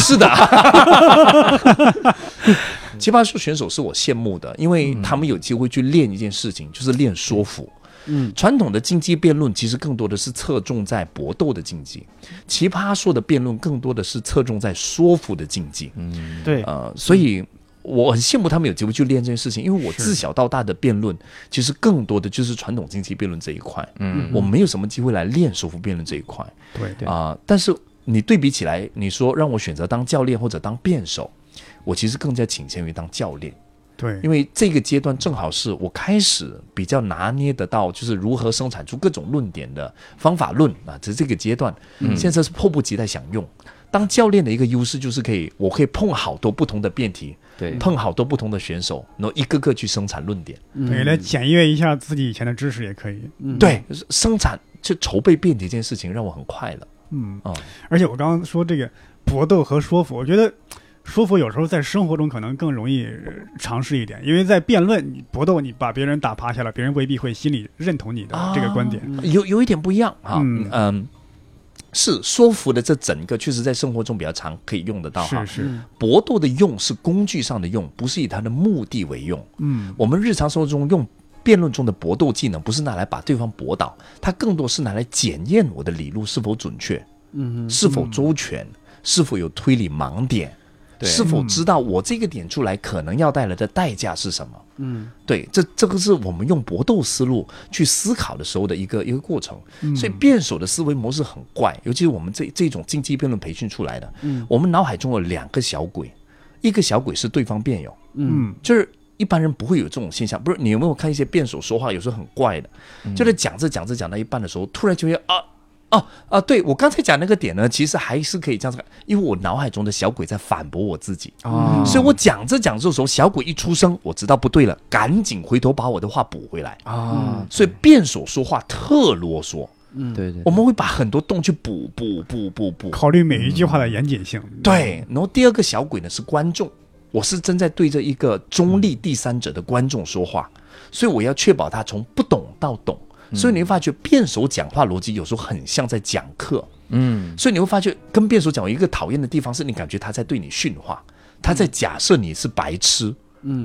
是的。奇葩说选手是我羡慕的，因为他们有机会去练一件事情，就是练说服。嗯，传统的竞技辩论其实更多的是侧重在搏斗的竞技，奇葩说的辩论更多的是侧重在说服的竞技。嗯，对，呃，所以我很羡慕他们有机会去练这件事情，因为我自小到大的辩论其实更多的就是传统竞技辩论这一块，嗯我没有什么机会来练说服辩论这一块对对啊、但是你对比起来，你说让我选择当教练或者当辩手，我其实更加倾向于当教练。对，因为这个阶段正好是我开始比较拿捏得到，就是如何生产出各种论点的方法论啊，这是这个阶段，嗯。现在是迫不及待想用。当教练的一个优势就是可以，我可以碰好多不同的辩题，对，碰好多不同的选手，然后一个个去生产论点。对，来检阅一下自己以前的知识也可以。嗯，对，生产就筹备辩题这件事情让我很快乐。嗯，啊、而且我刚刚说这个搏斗和说服，我觉得说服有时候在生活中可能更容易呃尝试一点，因为在辩论、你搏斗，你把别人打趴下了，别人未必会心里认同你的这个观点。有有一点不一样哈，嗯嗯是说服的这整个确实在生活中比较常可以用得到哈是。搏斗的用是工具上的用，不是以它的目的为用。嗯，我们日常生活中用辩论中的搏斗技能，不是拿来把对方驳倒，它更多是拿来检验我的理路是否准确，嗯是否周全，是否有推理盲点，对是否知道我这个点出来可能要带来的代价是什么。嗯对，这这个是我们用搏斗思路去思考的时候的一个一个过程。嗯所以辩手的思维模式很怪，尤其是我们这这种竞技辩论培训出来的，嗯我们脑海中有两个小鬼，一个小鬼是对方辩友，嗯就是一般人不会有这种现象。不是你有没有看一些辩手说话，有时候很怪的，就是讲着讲着讲到一半的时候，突然就会啊。哦啊，对我刚才讲那个点呢，其实还是可以这样子看，因为我脑海中的小鬼在反驳我自己，啊所以我讲着讲着的时候，小鬼一出声，我知道不对了，赶紧回头把我的话补回来。啊，所以辩手说话特啰嗦，嗯，对对，我们会把很多洞去补补补补补。考虑每一句话的严谨性。对，然后第二个小鬼呢是观众，我是正在对着一个中立第三者的观众说话，所以我要确保他从不懂到懂。所以你会发觉辩手讲话逻辑有时候很像在讲课，嗯所以你会发觉跟辩手讲一个讨厌的地方是你感觉他在对你训话，他在假设你是白痴。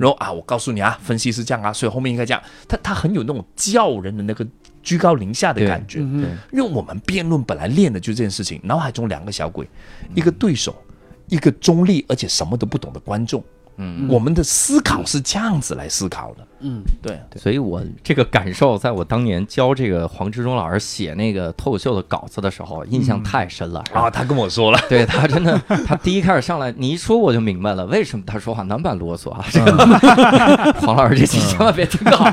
然后啊，我告诉你啊，分析是这样啊，所以后面应该这样。他他很有那种教人的那个居高临下的感觉。嗯，因为我们辩论本来练的就是这件事情，脑海中两个小鬼，一个对手，一个中立而且什么都不懂的观众。嗯，我们的思考是这样子来思考的。嗯对，所以我这个感受，在我当年教这个黄志忠老师写那个脱口秀的稿子的时候，印象太深了。啊，他跟我说了，对他真的，他第一开始上来，你一说我就明白了，为什么他说话那么啰嗦啊？这个 黄老师这期千万别听到，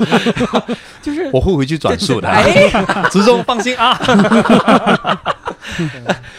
就是我会回去转述的。哎，志忠放心啊。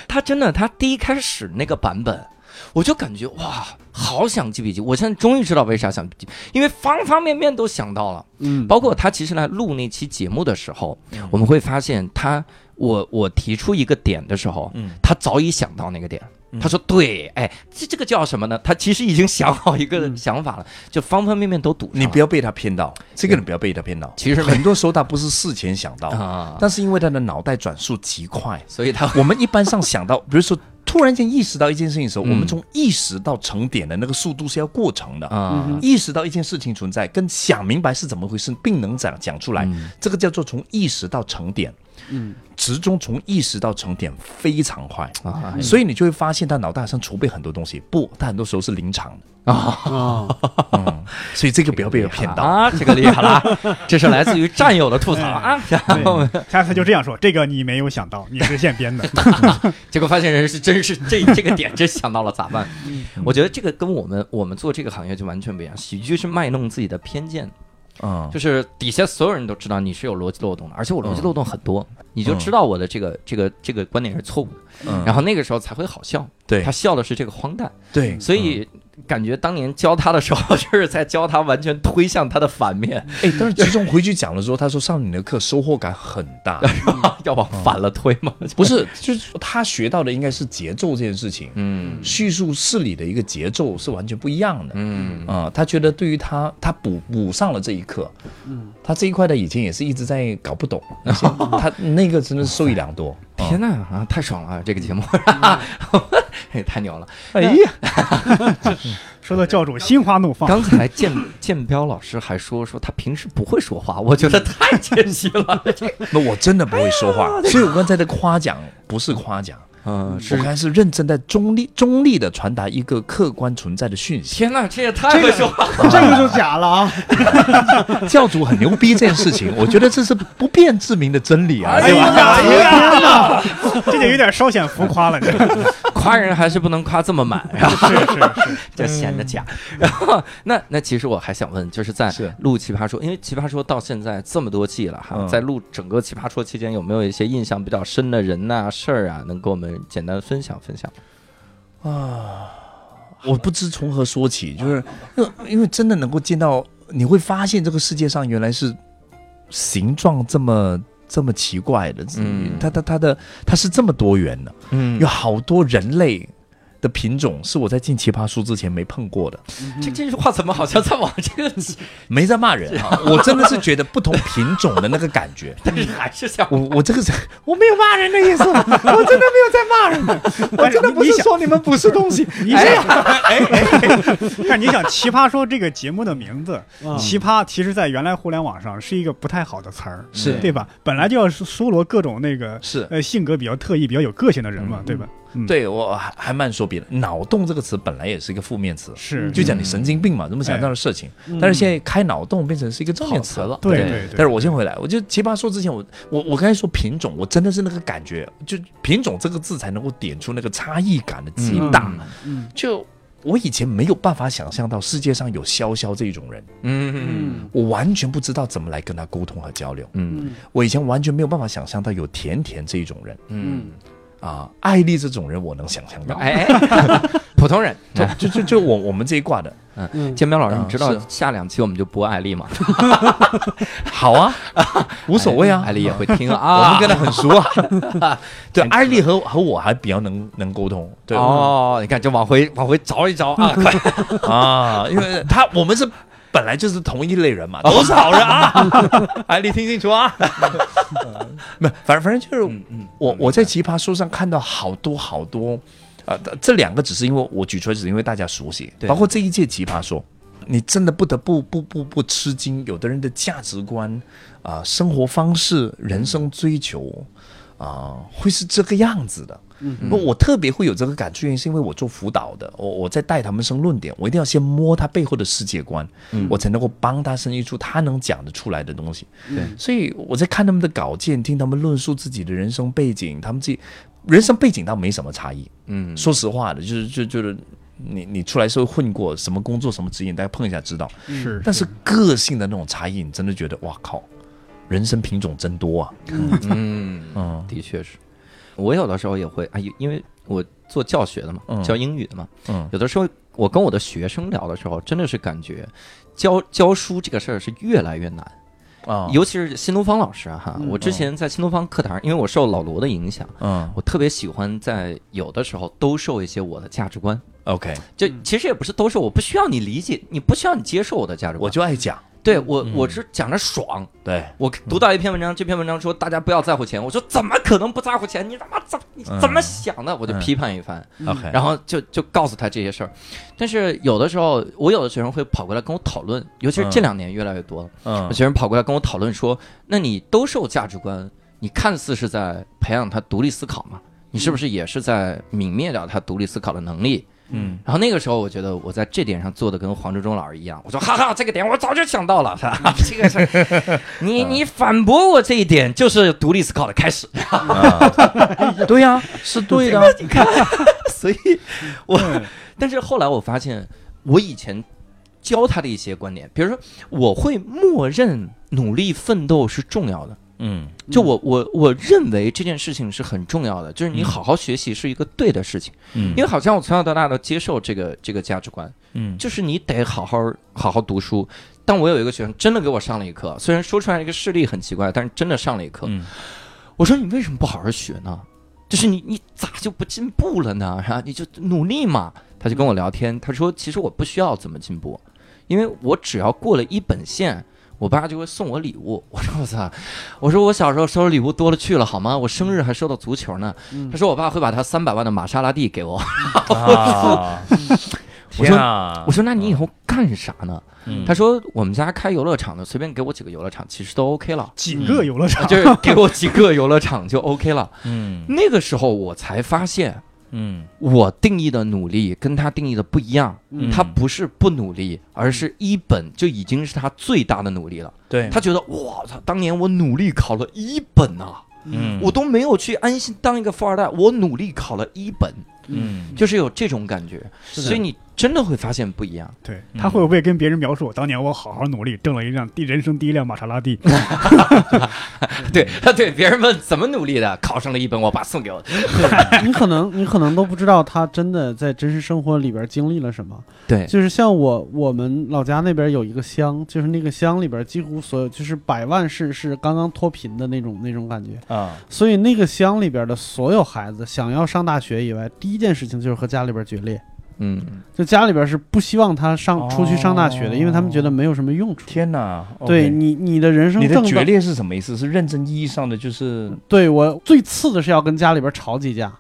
他真的，他第一开始那个版本，我就感觉哇，好想记笔记。我现在终于知道为啥想记，因为方方面面都想到了。嗯，包括他其实来录那期节目的时候，我们会发现他，我我提出一个点的时候，嗯他早已想到那个点。他说：“对，哎，这这个叫什么呢？他其实已经想好一个想法了，就方方面面都堵。你不要被他骗到，这个人不要被他骗到。其实很多时候他不是事前想到，啊，但是因为他的脑袋转速极快，所以他我们一般上想到，比如说突然间意识到一件事情的时候，嗯我们从意识到成点的那个速度是要过程的。啊，意识到一件事情存在，跟想明白是怎么回事，并能讲讲出来，嗯这个叫做从意识到成点。嗯，直中从意识到成点非常快，啊所以你就会发现他脑袋上储备很多东西。不，他很多时候是临场的，啊，啊，嗯，所以这个不要被我骗到。啊，这个厉害了，这是来自于战友的吐槽啊。对，下次就这样说，这个你没有想到，你是现编的。结果发现人是真是这这个点真想到了咋办？我觉得这个跟我们我们做这个行业就完全不一样，喜剧是卖弄自己的偏见，嗯，就是底下所有人都知道你是有逻辑漏洞的，而且我逻辑漏洞很多，你就知道我的这个这个这个观点是错误的，嗯。然后那个时候才会好笑。对。他笑的是这个荒诞，对，所以感觉当年教他的时候，就是在教他完全推向他的反面，哎，但是其中回去讲的时候，他说上你的课收获感很大，要往反了推吗。不是，就是他学到的应该是节奏这件事情，嗯。叙述事理的一个节奏是完全不一样的。嗯。啊、他觉得对于他，他补补上了这一课，嗯，他这一块的以前也是一直在搞不懂，他那个真的是受益良多。天呐啊，太爽了！这个节目，嘿太牛了。哎呀，说到教主心花怒放。刚才建建彪老师还说说他平时不会说话，我觉得太谦虚了。那我真的不会说话，所以我刚才的夸奖不是夸奖。嗯，我刚才是认真在、中立、中立的传达一个客观存在的讯息。天哪，这也太会说话了，这个就假了啊！教主很牛逼这件事情，我觉得这是不辩自明的真理啊！哎呀，天哪，这就有点稍显浮夸了。这夸人还是不能夸这么满，是是是，这显得假。然后，那那其实我还想问，就是在录《奇葩说》，因为《奇葩说》到现在这么多季了哈，在录整个《奇葩说》期间，有没有一些印象比较深的人呐、事儿啊，能跟我们简单分享分享？啊我不知从何说起，就是因为真的能够见到，你会发现这个世界上原来是形状这么这么奇怪的，嗯。他他他的他是这么多元的，嗯。有好多人类的品种是我在进奇葩书之前没碰过的，这这句话怎么好像在往这个，没在骂人啊，我真的是觉得不同品种的那个感觉。但是还是想我我这个是我没有骂人的意思，我真的没有在骂人，我真的不是说你们不是东西。你想，哎哎，但你想，《奇葩说》这个节目的名字嗯“奇葩”，其实在原来互联网上是一个不太好的词儿，是对吧？本来就要搜罗各种那个是呃性格比较特异、比较有个性的人嘛，对吧？嗯，对我还还慢说别的，脑洞这个词本来也是一个负面词，是。就讲你神经病嘛，怎么想这样的事情？但是现在开脑洞变成是一个正面词了。对。对。对。但是我先回来，我就奇葩说之前，我我我刚才说品种，我真的是那个感觉，就品种这个字才能够点出那个差异感的极大。嗯。就我以前没有办法想象到世界上有潇潇这种人，嗯。我完全不知道怎么来跟他沟通和交流。嗯。我以前完全没有办法想象到有甜甜这一种人。嗯，啊，艾丽这种人我能想象到。哎哎，普通人。就就就就我我们这一挂的，嗯建彪老师，啊你知道下两期我们就播艾丽吗？好啊，无所谓啊，艾丽也会听啊我啊。们跟他很熟啊。对，艾丽和和我还比较能能沟通，对哦，你看，就往回往回找一找啊，快！啊，因为他我们是本来就是同一类人嘛，都是好人啊。哎，你听清楚啊，没，反正反正就是嗯嗯，我我在奇葩说上看到好多好多，啊，这两个只是因为我举出来，只是因为大家熟悉，对包括这一届奇葩说，你真的不得不不不不吃惊，有的人的价值观啊、生活方式、人生追求啊、会是这个样子的。不，我特别会有这个感触，原因是因为我做辅导的，我我在带他们生论点，我一定要先摸他背后的世界观，我才能够帮他生一出他能讲得出来的东西。对所以我在看他们的稿件，听他们论述自己的人生背景，他们自己人生背景倒没什么差异。嗯，说实话的，就是就就是你你出来社会混过，什么工作什么职业，大家碰一下知道。是，但是个性的那种差异，你真的觉得哇靠，人生品种真多啊！嗯嗯的确是。我有的时候也会啊，因因为我做教学的嘛，嗯教英语的嘛，嗯有的时候我跟我的学生聊的时候，真的是感觉教教书这个事儿是越来越难，啊尤其是新东方老师啊哈。嗯我之前在新东方课堂，因为我受老罗的影响，嗯我特别喜欢在有的时候兜售一些我的价值观。，OK，就其实也不是兜售，我不需要你理解，你不需要你接受我的价值观。我就爱讲，对我嗯我是讲着爽。对，我读到一篇文章，这篇文章说大家不要在乎钱，我说怎么可能不在乎钱？你他妈怎你嗯怎么想的？我就批判一番，OK，然后就就告诉他这些事儿。但是有的时候，我有的学生会跑过来跟我讨论，尤其是这两年越来越多了，学生跑过来跟我讨论说，那你兜售价值观，你看似是在培养他独立思考嘛？你是不是也是在泯灭掉他独立思考的能力？嗯。然后那个时候，我觉得我在这点上做的跟黄志忠老师一样，我说哈哈，这个点我早就想到了，哈 哈这个是，你你反驳我这一点，就是独立思考的开始。啊，对呀，是对的，你看，所以我，但是后来我发现，我以前教他的一些观点，比如说，我会默认努力奋斗是重要的。嗯就我我我认为这件事情是很重要的，就是你好好学习是一个对的事情，嗯因为好像我从小到大都接受这个这个价值观，嗯就是你得好好好好读书。但我有一个学生真的给我上了一课，虽然说出来这个事例很奇怪，但是真的上了一课。嗯我说你为什么不好好学呢？就是你你咋就不进步了呢？啊，你就努力嘛。他就跟我聊天，他说其实我不需要怎么进步，因为我只要过了一本线。我爸就会送我礼物，我说我操，我说我小时候收的礼物多了去了，好吗？我生日还收到足球呢。他说我爸会把他三百万的玛莎拉蒂给我，啊，我说啊我说那你以后干啥呢？嗯他说我们家开游乐场的，随便给我几个游乐场，其实都 OK 了，几个游乐场，就是给我几个游乐场就 OK 了。嗯那个时候我才发现，嗯。我定义的努力跟他定义的不一样。嗯。他不是不努力，而是一本就已经是他最大的努力了。对。他觉得我操，当年我努力考了一本啊，嗯。我都没有去安心当一个富二代，我努力考了一本，嗯。就是有这种感觉。所以你真的会发现不一样。对嗯他会不会跟别人描述，当年我好好努力，挣了一辆第人生第一辆玛莎拉蒂？对他 对，别人问怎么努力的，考上了一本，我爸送给我的。你可能你可能都不知道他真的在真实生活里边经历了什么。对，就是像我我们老家那边有一个乡，就是那个乡里边几乎所有就是百万是是刚刚脱贫的那种那种感觉，啊所以那个乡里边的所有孩子想要上大学以外，第一件事情就是和家里边决裂，嗯，就家里边是不希望他上出去上大学的，因为他们觉得没有什么用处。天哪！对你你的人生你的正道决裂是什么意思？是认真意义上的，就是对我最次的是要跟家里边吵几架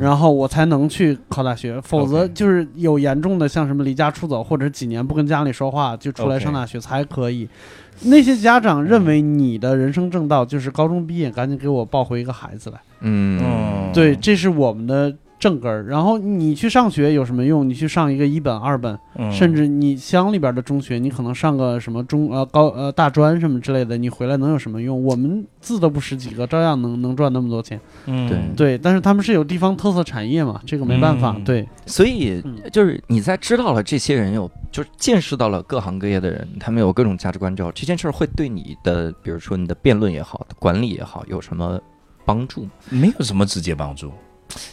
然后我才能去考大学，否则就是有严重的像什么离家出走，或者几年不跟家里说话就出来上大学才可以。那些家长认为你的人生正道就是高中毕业赶紧给我抱回一个孩子来，嗯，对，这是我们的正根儿。然后你去上学有什么用？你去上一个一本、二本，嗯甚至你乡里边的中学，你可能上个什么中呃高呃大专什么之类的，你回来能有什么用？我们字都不识几个，照样能能赚那么多钱。嗯对对，但是他们是有地方特色产业嘛，这个没办法。嗯对，所以嗯就是你在知道了这些人有，就是见识到了各行各业的人，他们有各种价值观之后，这件事儿会对你的，比如说你的辩论也好，管理也好，有什么帮助？没有什么直接帮助，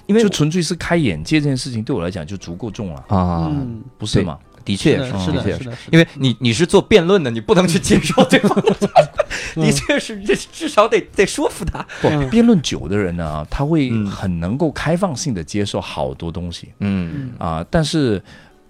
因为就纯粹是开眼界这件事情对我来讲就足够重了，啊，嗯，不是吗？的确是，是的，是的，确因为你你是做辩论的，你不能去接受对方。的确是，这至少得得说服他。不嗯，辩论久的人呢，他会嗯很能够开放性的接受好多东西。嗯。啊，但是。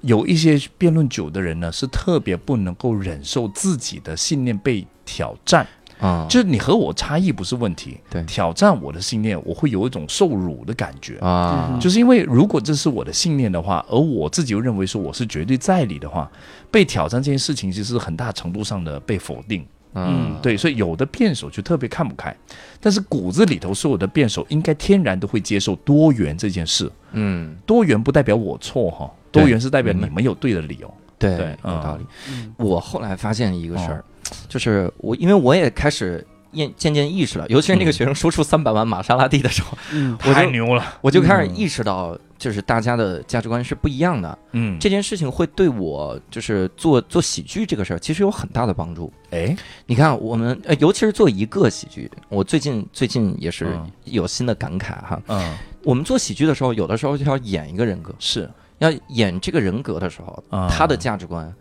有一些辩论久的人呢，是特别不能够忍受自己的信念被挑战。啊，就是你和我差异不是问题，对挑战我的信念，我会有一种受辱的感觉。啊嗯，就是因为如果这是我的信念的话，而我自己又认为说我是绝对在理的话，被挑战这件事情其实很大程度上的被否定。嗯，对，所以有的辩手就特别看不开，但是骨子里头所有的辩手应该天然都会接受多元这件事。嗯，多元不代表我错哈，多元是代表你们有对的理由。对，对嗯有道理。嗯我后来发现一个事儿，就是我因为我也开始渐渐渐意识了，尤其是那个嗯学生说出三百万玛莎拉蒂的时候，嗯 我太牛了，我就开始嗯意识到，就是大家的价值观是不一样的。嗯，这件事情会对我就是做做喜剧这个事儿，其实有很大的帮助。哎，你看，我们呃，尤其是做一个喜剧，我最近最近也是嗯有新的感慨哈。嗯，我们做喜剧的时候，有的时候就要演一个人格，是，要演这个人格的时候，啊他的价值观。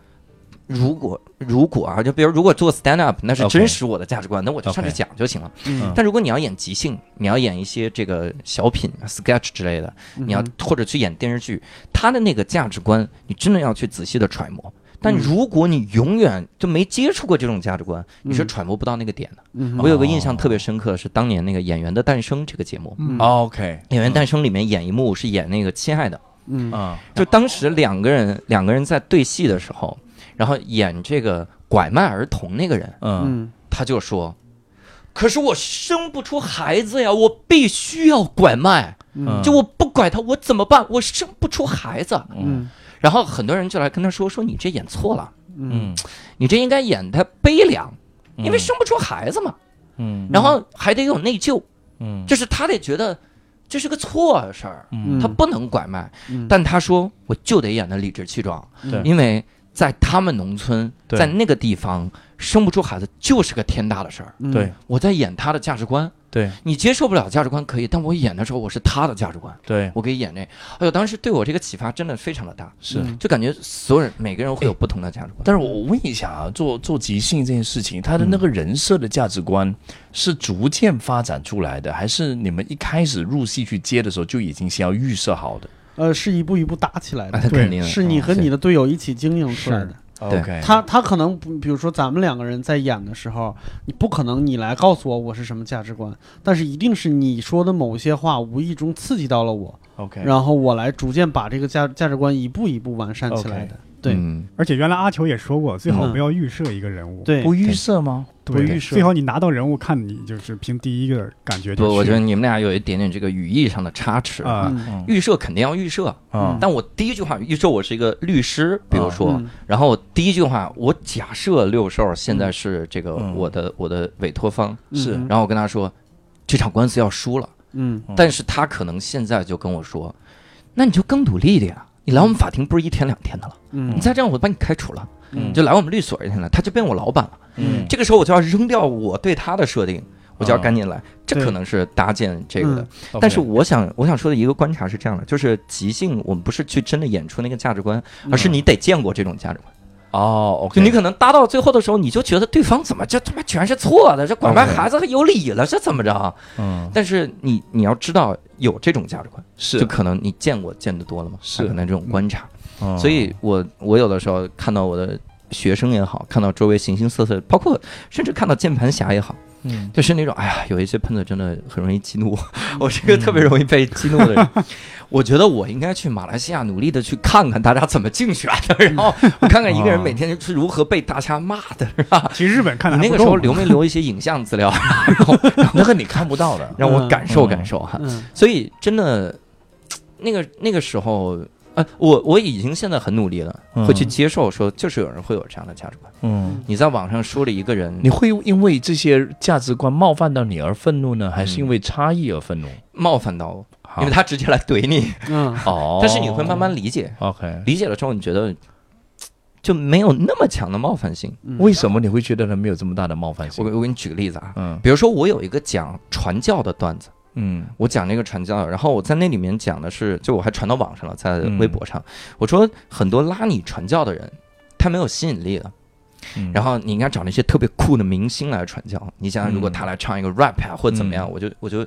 如果如果啊，就比如如果做 stand up，那是真实我的价值观，那我就上去讲就行了。嗯。但如果你要演即兴，你要演一些这个小品、sketch 之类的，你要嗯或者去演电视剧，他的那个价值观，你真的要去仔细的揣摩。但嗯。如果你永远就没接触过这种价值观，你是嗯揣摩不到那个点的。嗯我有个印象特别深刻的是当年那个《演员的诞生》这个节目，OK，《演员诞生》里面演一幕是演那个亲爱的，嗯。啊，就当时两个人两个人在对戏的时候，然后演这个拐卖儿童那个人，嗯。嗯。他就说：“可是我生不出孩子呀，我必须要拐卖。”嗯。就我不拐他，我怎么办？我生不出孩子。嗯。然后很多人就来跟他说：“说你这演错了，嗯。嗯，你这应该演他悲凉，因为嗯生不出孩子嘛。嗯。然后还得有内疚，嗯。就是他得觉得这是个错事儿，嗯。他不能拐卖。嗯。但他说我就得演的理直气壮，对。因为在他们农村，在那个地方生不出孩子就是个天大的事儿。嗯对我在演他的价值观，对你接受不了价值观可以，但我演的时候我是他的价值观，对我可以演那。哎呦，当时对我这个启发真的非常的大，是。嗯就感觉所有人每个人会有不同的价值观。但是我问一下啊，做做即兴这件事情，他的那个人设的价值观是逐渐发展出来的，还是你们一开始入戏去接的时候就已经先要预设好的？呃是一步一步搭起来的，对肯定是你和你的队友一起经营出来的。OK，他他可能不比如说咱们两个人在演的时候，你不可能你来告诉我我是什么价值观，但是一定是你说的某些话无意中刺激到了我，OK，然后我来逐渐把这个价价值观一步一步完善起来的。对嗯。而且原来阿球也说过，最好嗯。不要预设一个人物，对。不预设吗？对，不预设。最好你拿到人物看，你就是凭第一个感觉就不，我觉得你们俩有一点点这个语义上的差池。啊。嗯。预设肯定要预设，嗯。但我第一句话预设我是一个律师，比如说，嗯。然后第一句话我假设六兽现在是这个嗯。我的我的委托方，是。嗯。然后我跟他说这场官司要输了，嗯嗯。但是他可能现在就跟我说，那你就更努力一点啊，你来我们法庭不是一天两天的了，嗯。你再这样我把你开除了，嗯。你就来我们律所一天了，他就变我老板了。嗯。这个时候我就要扔掉我对他的设定，我就要赶紧来，这可能是搭建这个的。嗯。但是我想我想说的一个观察是这样的，就是即兴我们不是去真的演出那个价值观，而是你得见过这种价值观。哦，OK，就你可能搭到最后的时候，你就觉得对方怎么这他妈全是错的，这拐卖孩子还有理了，这怎么着？嗯。但是你你要知道有这种价值观，是。就可能你见过见得多了嘛，是。可能这种观察。嗯。所以我我有的时候看到我的学生也好，看到周围形形色色，包括甚至看到键盘侠也好，嗯。就是那种哎呀，有一些喷子真的很容易激怒我，我是一个特别容易被激怒的人。我觉得我应该去马来西亚努力的去看看大家怎么竞选的，然后 我看看一个人每天是如何被大家骂的，是吧？其实日本看的你那个时候留没留一些影像资料，然后那个你看不到的，让我感受嗯感受哈。嗯。所以真的，那个那个时候，呃，我我已经现在很努力了，嗯会去接受说，就是有人会有这样的价值观。嗯。你在网上说了一个人，你会因为这些价值观冒犯到你而愤怒呢，还是因为差异而愤怒？冒犯到我，因为他直接来怼你，嗯哦，但是你会慢慢理解，OK。理解了之后，你觉得就没有那么强的冒犯性。嗯为什么你会觉得他没有这么大的冒犯性？我给我给你举个例子啊，嗯比如说我有一个讲传教的段子，嗯我讲那个传教，然后我在那里面讲的是，就我还传到网上了，在嗯微博上，我说很多拉你传教的人，他没有吸引力的。嗯然后你应该找那些特别酷的明星来传教。你想想，如果他来唱一个 rap 啊，或者怎么样，嗯我就我就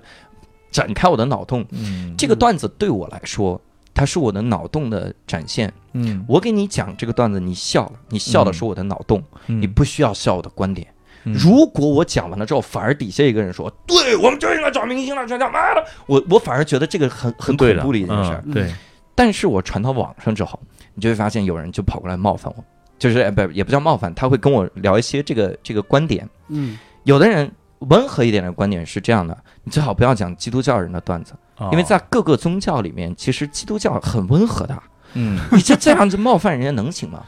展开我的脑洞。嗯这个段子对我来说，它是我的脑洞的展现。嗯我给你讲这个段子，你笑了，你笑的是我的脑洞，嗯你不需要笑我的观点。嗯如果我讲完了之后，反而底下一个人说，对我们就应该找明星来传教，妈的，我我反而觉得这个很很恐怖的一件事儿。嗯对，但是我传到网上之后，你就会发现有人就跑过来冒犯我，就是哎不也不叫冒犯，他会跟我聊一些这个这个观点。嗯有的人温和一点的观点是这样的：你最好不要讲基督教人的段子，因为在各个宗教里面，其实基督教很温和的。嗯你这这样子冒犯人家能行吗？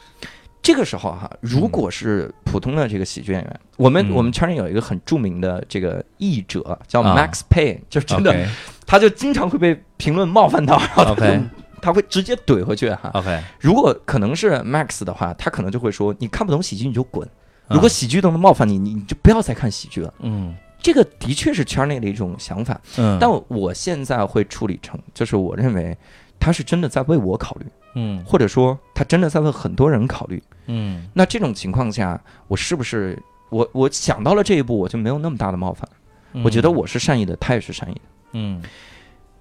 这个时候哈，如果是普通的这个喜剧演员，我们嗯。我们圈里有一个很著名的这个译者叫啊。Max Payne，就真的他就经常会被评论冒犯到，然后 他会直接怼回去哈。OK，如果可能是 Max 的话，他可能就会说：“你看不懂喜剧你就滚。”啊。如果喜剧都能冒犯你，你你就不要再看喜剧了。嗯。这个的确是圈内的一种想法，嗯，但我现在会处理成，就是我认为他是真的在为我考虑，嗯。或者说他真的在为很多人考虑。嗯那这种情况下，我是不是我我想到了这一步，我就没有那么大的冒犯？我觉得我是善意的，他也是善意的。嗯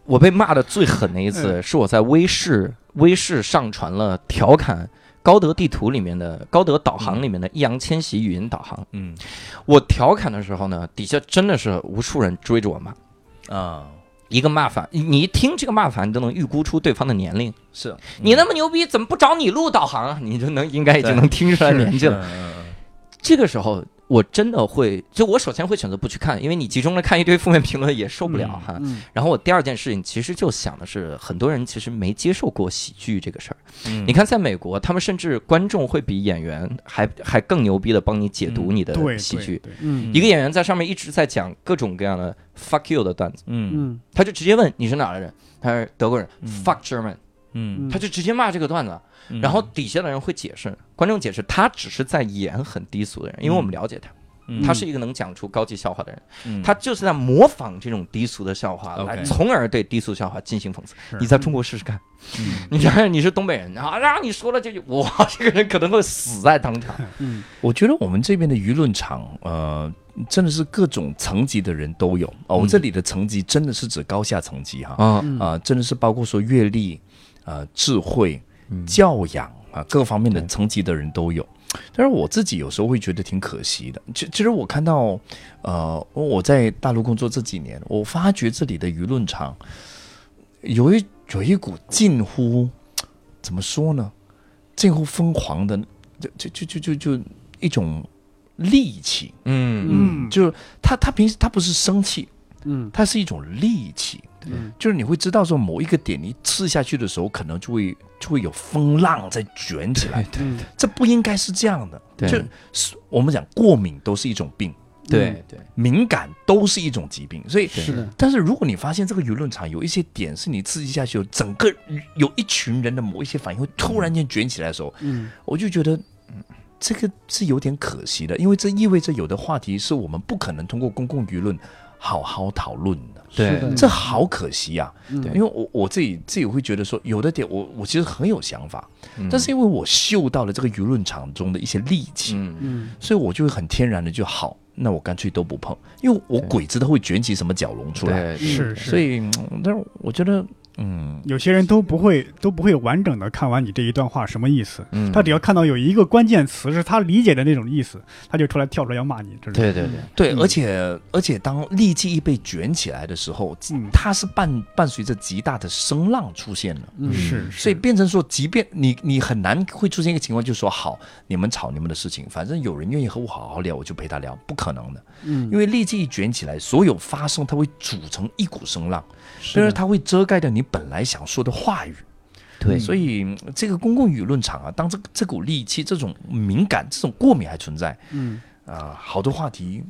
我被骂的最狠的一次，是我在微视微视上传了调侃高德地图里面的高德导航里面的易烊千玺语音导航。嗯我调侃的时候呢，底下真的是无数人追着我骂。啊一个骂法，你一听这个骂法，你都能预估出对方的年龄。是你那么牛逼，怎么不找你录导航啊？你就能应该已经能听出来年纪。了，这个时候，我真的会，就我首先会选择不去看，因为你集中的看一堆负面评论也受不了哈。嗯然后我第二件事情，其实就想的是，很多人其实没接受过喜剧这个事儿。嗯你看，在美国，他们甚至观众会比演员还还更牛逼的帮你解读你的喜剧。一个演员在上面一直在讲各种各样的 fuck you 的段子，嗯嗯他就直接问你是哪儿的人，他是德国人、嗯 fuck German，嗯。他就直接骂这个段子。然后底下的人会解释，观众解释他只是在演很低俗的人，因为我们了解他，嗯。他是一个能讲出高级笑话的人，嗯。他就是在模仿这种低俗的笑话来，从而对低俗笑话进行讽刺。你在中国试试看，嗯。你想想你是东北人啊，然后你说了这句，哇，这个人可能会死在当场。嗯。我觉得我们这边的舆论场，呃，真的是各种层级的人都有。哦。我这里的层级真的是指高下层级哈，啊。嗯啊、真的是包括说阅历、呃、智慧、嗯教养，啊，各方面的层级的人都有。但是我自己有时候会觉得挺可惜的。其其实我看到，呃，我在大陆工作这几年，我发觉这里的舆论场有一有一股近乎怎么说呢，近乎疯狂的，就就就就就就一种戾气。嗯嗯，就是他他平时他不是生气，嗯他是一种戾气。嗯。就是你会知道说某一个点你刺下去的时候，可能就会就会有风浪在卷起来，对这不应该是这样的。对。就是我们讲过敏都是一种病，对对，敏感都是一种疾病，所以。是。的，但是如果你发现这个舆论场有一些点是你刺激下去，整个有一群人的某一些反应会突然间卷起来的时候，嗯。我就觉得，嗯，这个是有点可惜的，因为这意味着有的话题是我们不可能通过公共舆论好好讨论的。对。这好可惜呀、嗯。因为我我自己自己会觉得说，有的点我我其实很有想法，嗯。但是因为我嗅到了这个舆论场中的一些戾气，嗯。嗯。所以我就会很天然的就好，那我干脆都不碰，因为我鬼知道会卷起什么角龙出来，是是，所以，嗯但是我觉得，嗯，有些人都不会都不会完整的看完你这一段话什么意思，嗯。他只要看到有一个关键词是他理解的那种意思，他就出来跳出来要骂你，这是。对对对，对，嗯。而且而且当戾气一被卷起来的时候，嗯。它是伴伴随着极大的声浪出现的。嗯。是，所以变成说，即便你你很难会出现一个情况，就是说好，你们吵你们的事情，反正有人愿意和我好好聊，我就陪他聊，不可能的，嗯。因为戾气一卷起来，所有发声它会组成一股声浪，是的。但是它会遮盖掉你本来想说的话语。对所以嗯这个公共舆论场啊，当这这股戾气、这种敏感、这种过敏还存在嗯，啊、好多话题，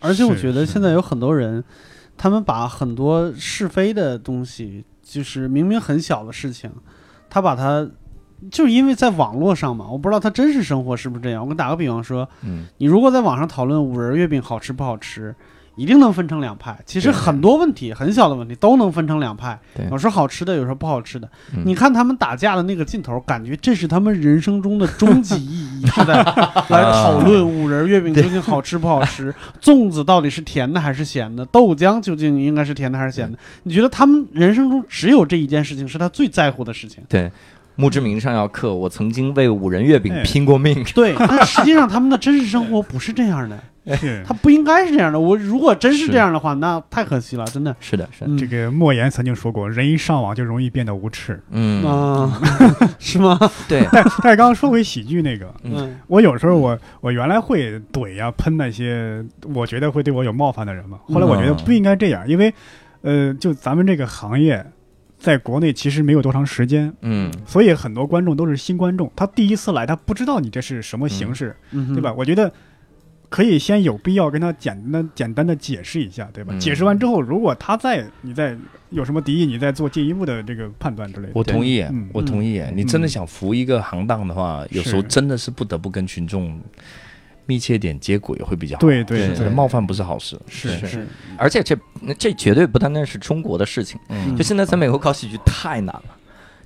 而且我觉得现在有很多人，他们把很多是非的东西，就是明明很小的事情，他把它。就是因为在网络上嘛，我不知道他真实生活是不是这样。我给你打个比方说，嗯，你如果在网上讨论五仁月饼好吃不好吃，一定能分成两派。其实很多问题，很小的问题都能分成两派，有时候好吃的，有时候不好吃的。嗯你看他们打架的那个劲头，感觉这是他们人生中的终极意义，是在 来讨论五仁月饼究竟好吃不好吃，粽子到底是甜的还是咸的，豆浆究竟应该是甜的还是咸的？你觉得他们人生中只有这一件事情是他最在乎的事情？对。墓志铭上要刻“我曾经为五仁月饼哎拼过命 对，但实际上他们的真实生活不是这样的。是他不应该是这样的。我如果真是这样的话，那太可惜了，真的”。。是的，是的，嗯这个莫言曾经说过，人一上网就容易变得无耻。嗯，啊，是吗？对，但 但是刚刚说回喜剧那个，嗯我有时候我我原来会怼呀、喷那些我觉得会对我有冒犯的人嘛。后来我觉得不应该这样，因为呃，就咱们这个行业，在国内其实没有多长时间，嗯，所以很多观众都是新观众，他第一次来，他不知道你这是什么形式，嗯，对吧？我觉得。可以先有必要跟他简单简单的解释一下，对吧？嗯解释完之后，如果他再你再有什么敌意，你再做进一步的这个判断之类的。我同意，嗯我同意。你真的想扶一个行当的话，有时候真的是不得不跟群众密切点接轨会比较好。对对对。冒犯不是好事。是是是。而且这这绝对不单单是中国的事情，嗯，就现在在美国搞喜剧太难了，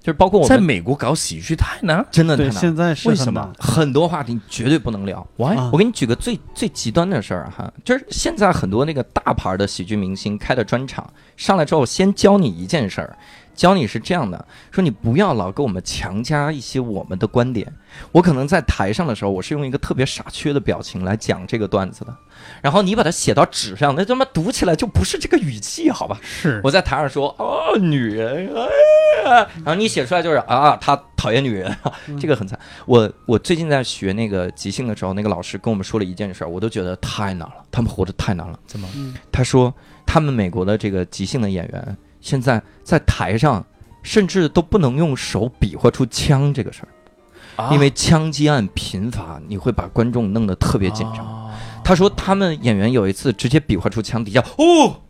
就是包括我们在美国搞喜剧太难。真的太难，现在是为什么？很多话题绝对不能聊。啊。我给你举个最最极端的事儿哈，就是现在很多那个大牌的喜剧明星开的专场，上来之后先教你一件事儿，教你是这样的，说你不要老给我们强加一些我们的观点。我可能在台上的时候，我是用一个特别傻缺的表情来讲这个段子的，然后你把它写到纸上，那他妈读起来就不是这个语气，好吧？是我在台上说哦，女人，哎呀，然后你写出来就是啊，他讨厌女人，这个很惨。我我最近在学那个即兴的时候，那个老师跟我们说了一件事儿，我都觉得太难了，他们活得太难了。怎么？嗯他说他们美国的这个即兴的演员现在在台上甚至都不能用手比划出枪这个事儿，啊。因为枪击案频发，你会把观众弄得特别紧张。哦他说他们演员有一次直接比划出枪底下，哦，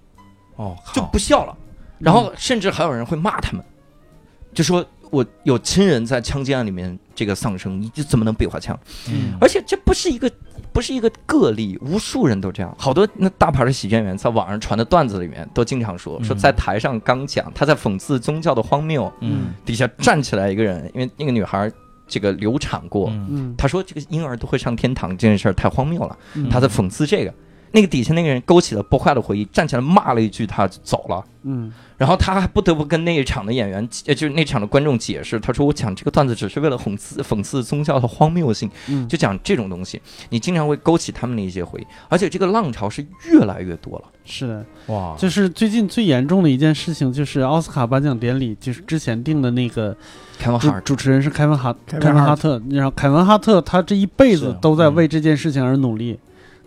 哦，就不笑了，然后甚至还有人会骂他们，就说我有亲人在枪击案里面这个丧生，你这怎么能比划枪？嗯。而且这不是一个不是一个个例，无数人都这样。好多那大牌的喜剧演员在网上传的段子里面都经常说，说嗯在台上刚讲他在讽刺宗教的荒谬，嗯底下站起来一个人，因为那个女孩这个流产过，嗯嗯，他说这个婴儿都会上天堂这件事儿太荒谬了，嗯他在讽刺这个。那个底下那个人勾起了不坏的回忆，站起来骂了一句，他就走了。嗯，然后他还不得不跟那一场的演员，呃，就是那场的观众解释，他说：“我讲这个段子只是为了讽刺讽刺宗教的荒谬性，嗯。就讲这种东西，你经常会勾起他们的一些回忆，而且这个浪潮是越来越多了。是的，哇，就是最近最严重的一件事情，就是奥斯卡颁奖典礼，就是之前定的那个凯文哈尔，主持人是凯文哈凯文哈哈特，然后凯文哈特他这一辈子都在为这件事情而努力，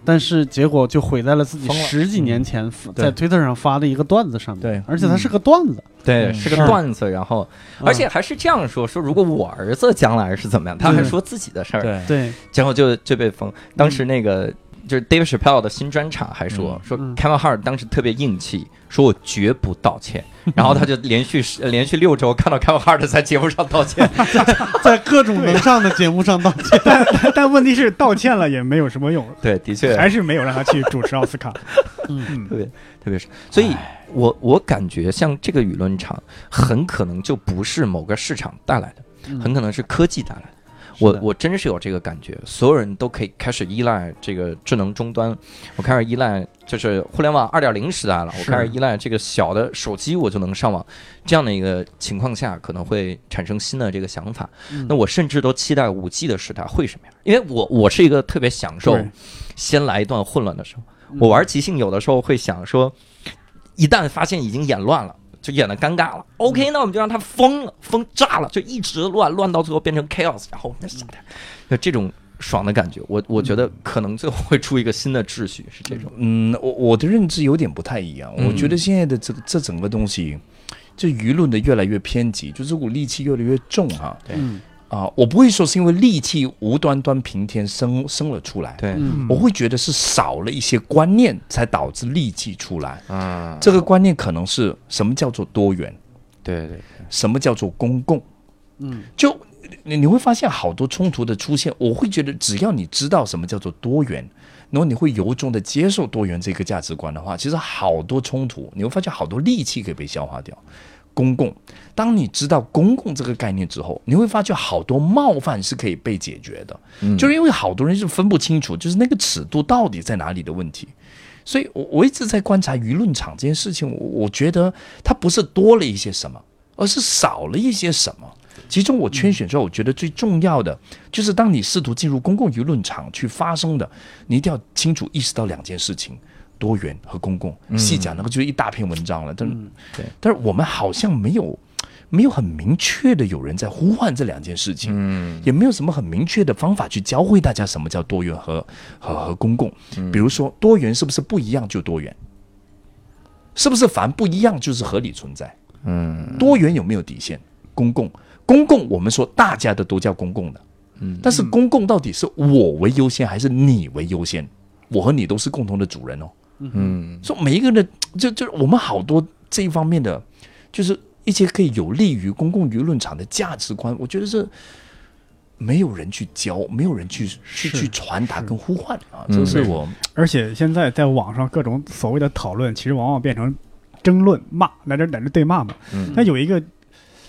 但是结果就毁在了自己十几年前在推特上发的一个段子上面。对。而且他是个段子，对，嗯。是个段子，然后而且还是这样说：说如果我儿子将来是怎么样，他还说自己的事儿，对。对，结果就就被封。当时那个就是 David Chappelle 的新专场还说嗯说嗯 Kevin Hart 当时特别硬气，说我绝不道歉。然后他就连续连续六周看到 Kevin Hart 在节目上道歉，在各种能上的节目上道歉。但但问题是道歉了也没有什么用，对，的确还是没有让他去主持奥斯卡。嗯嗯特别特别是，所以我我感觉像这个舆论场很可能就不是某个市场带来的，嗯很可能是科技带来的。我我真是有这个感觉，所有人都可以开始依赖这个智能终端，我开始依赖就是互联网二点零时代了，我开始依赖这个小的手机我就能上网，这样的一个情况下可能会产生新的这个想法。嗯。那我甚至都期待五 G 的时代会什么样，因为我我是一个特别享受先来一段混乱的时候。嗯。我玩即兴有的时候会想说，一旦发现已经演乱了。就演的尴尬了，OK，那我们就让他疯了，疯炸了，就一直乱，乱到最后变成 chaos，然后我们再下台，就这种爽的感觉，我我觉得可能最后会出一个新的秩序，是这种。嗯，我我的认知有点不太一样。嗯。我觉得现在的这个这整个东西，这舆论的越来越偏激，就这股戾气越来越重啊。对。嗯啊！我不会说是因为戾气无端端平天生生了出来，对，嗯我会觉得是少了一些观念才导致戾气出来。啊，这个观念可能是什么叫做多元，对对什么叫做公共。嗯就你你会发现好多冲突的出现，我会觉得只要你知道什么叫做多元，然后你会由衷的接受多元这个价值观的话，其实好多冲突你会发现好多戾气可以被消化掉。公共，当你知道公共这个概念之后，你会发觉好多冒犯是可以被解决的，嗯就是因为好多人是分不清楚，就是那个尺度到底在哪里的问题。所以我我一直在观察舆论场这件事情，我我觉得它不是多了一些什么，而是少了一些什么。其中我圈选出来，我觉得最重要的就是，当你试图进入公共舆论场去发声的，你一定要清楚意识到两件事情：多元和公共。细讲那个就是一大篇文章了。但是，对但是我们好像没有没有很明确的有人在呼唤这两件事情，嗯也没有什么很明确的方法去教会大家什么叫多元和和和公共。比如说，多元是不是不一样就多元？是不是凡不一样就是合理存在？嗯多元有没有底线？公共，公共，我们说大家的都叫公共的，嗯但是公共到底是我为优先还是你为优先？我和你都是共同的主人哦。嗯说每一个人的，就就是我们好多这一方面的，就是一些可以有利于公共舆论场的价值观，我觉得是没有人去教，没有人去去去传达跟呼唤啊，嗯这是我而且现在在网上各种所谓的讨论，其实往往变成争论、骂，来这来这对骂嘛。嗯但有一个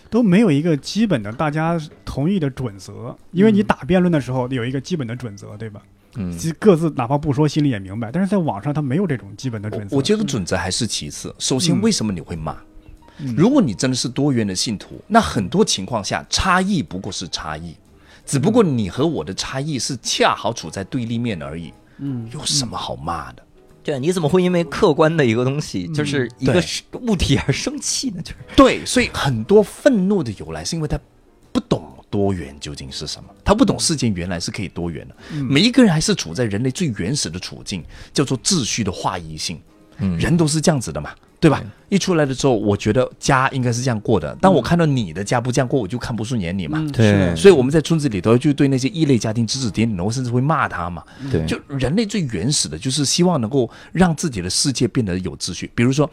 都没有一个基本的大家同意的准则，因为你打辩论的时候有一个基本的准则，对吧？嗯各自哪怕不说，心里也明白。但是在网上他没有这种基本的准则。我觉得准则还是其次。首先，嗯为什么你会骂？嗯如果你真的是多元的信徒，那很多情况下差异不过是差异，只不过你和我的差异是恰好处在对立面而已，嗯有什么好骂的？对，你怎么会因为客观的一个东西，就是一个物体而生气呢？就是 对，所以很多愤怒的由来是因为他不懂多元究竟是什么，他不懂世间原来是可以多元的。每一个人还是处在人类最原始的处境，叫做秩序的化一性。嗯人都是这样子的嘛，对吧？一出来的时候，我觉得家应该是这样过的，当我看到你的家不这样过，我就看不顺眼你嘛。嗯对所以我们在村子里头就对那些异类家庭指指点点，然后甚至会骂他嘛。对，就人类最原始的就是希望能够让自己的世界变得有秩序。比如说，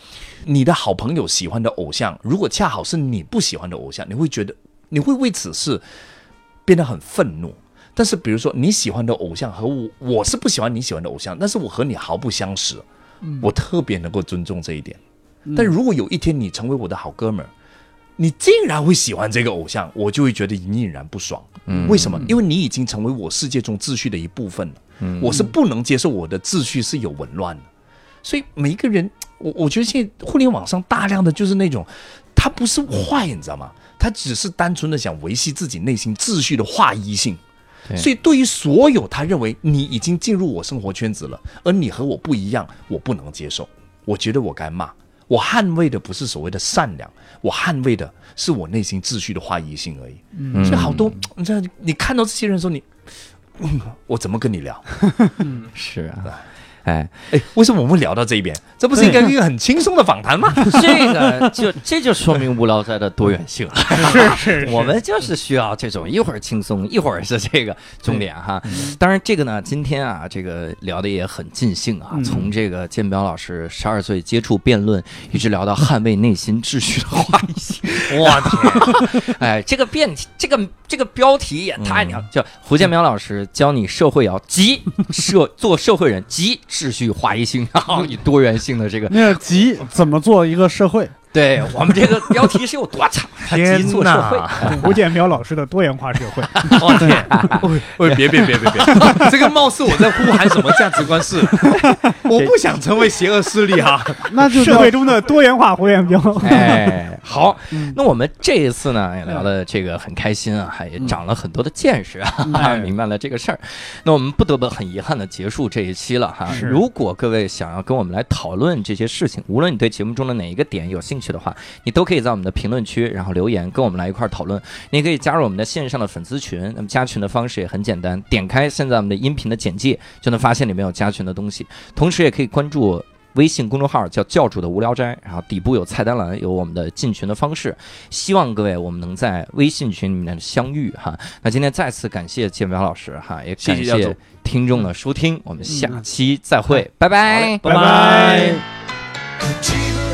你的好朋友喜欢的偶像，如果恰好是你不喜欢的偶像，你会觉得你会为此事变得很愤怒。但是，比如说你喜欢的偶像和我，我是不喜欢你喜欢的偶像，但是我和你毫不相识，我特别能够尊重这一点。但如果有一天你成为我的好哥们儿，你竟然会喜欢这个偶像，我就会觉得隐隐然不爽。嗯为什么？因为你已经成为我世界中秩序的一部分了。嗯我是不能接受我的秩序是有紊乱的。所以每一个人，我我觉得现在互联网上大量的就是那种，他不是坏，你知道吗？他只是单纯的想维系自己内心秩序的划一性。对所以对于所有他认为你已经进入我生活圈子了，而你和我不一样，我不能接受。我觉得我该骂。我捍卫的不是所谓的善良，我捍卫的是我内心秩序的怀疑性而已。嗯所以好多，你知道，你看到这些人的时候，你，嗯我怎么跟你聊？是啊，哎，哎，为什么我们聊到这一边？这不是应该一个很轻松的访谈吗？这个就这就说明无聊斋的多元性了。是是，我们就是需要这种一会儿轻松，一会儿是这个重点哈。当然，这个呢，今天啊，这个聊的也很尽兴啊，嗯从这个建彪老师十二岁接触辩论，一直聊到捍卫内心秩序的话题。我天，哎，这个辩题，这个这个标题也太牛，叫胡建彪老师教你社会要急社做社会人，集秩序划一性，然后以多元性的这个，那个急怎么做一个社会？对我们这个标题是有多长？天集做社会。胡 建彪老师的多元化社会，我天！喂，别别别别别！这个貌似我在呼喊什么价值观是？我不想成为邪恶势力哈。那就社会中的多元化胡建彪。哎，好，嗯那我们这一次呢也聊的这个很开心啊，还也长了很多的见识啊，嗯明白了这个事儿。那我们不得不很遗憾的结束这一期了哈。如果各位想要跟我们来讨论这些事情，无论你对节目中的哪一个点有兴趣的话，你都可以在我们的评论区然后留言跟我们来一块儿讨论。你也可以加入我们的线上的粉丝群，那么加群的方式也很简单，点开现在我们的音频的简介就能发现里面有加群的东西，同时也可以关注。微信公众号叫教主的无聊斋，然后底部有菜单栏，有我们的进群的方式。希望各位我们能在微信群里面相遇哈。那今天再次感谢建彪老师哈，也感谢听众的收听，我们下期再会，拜拜。拜拜。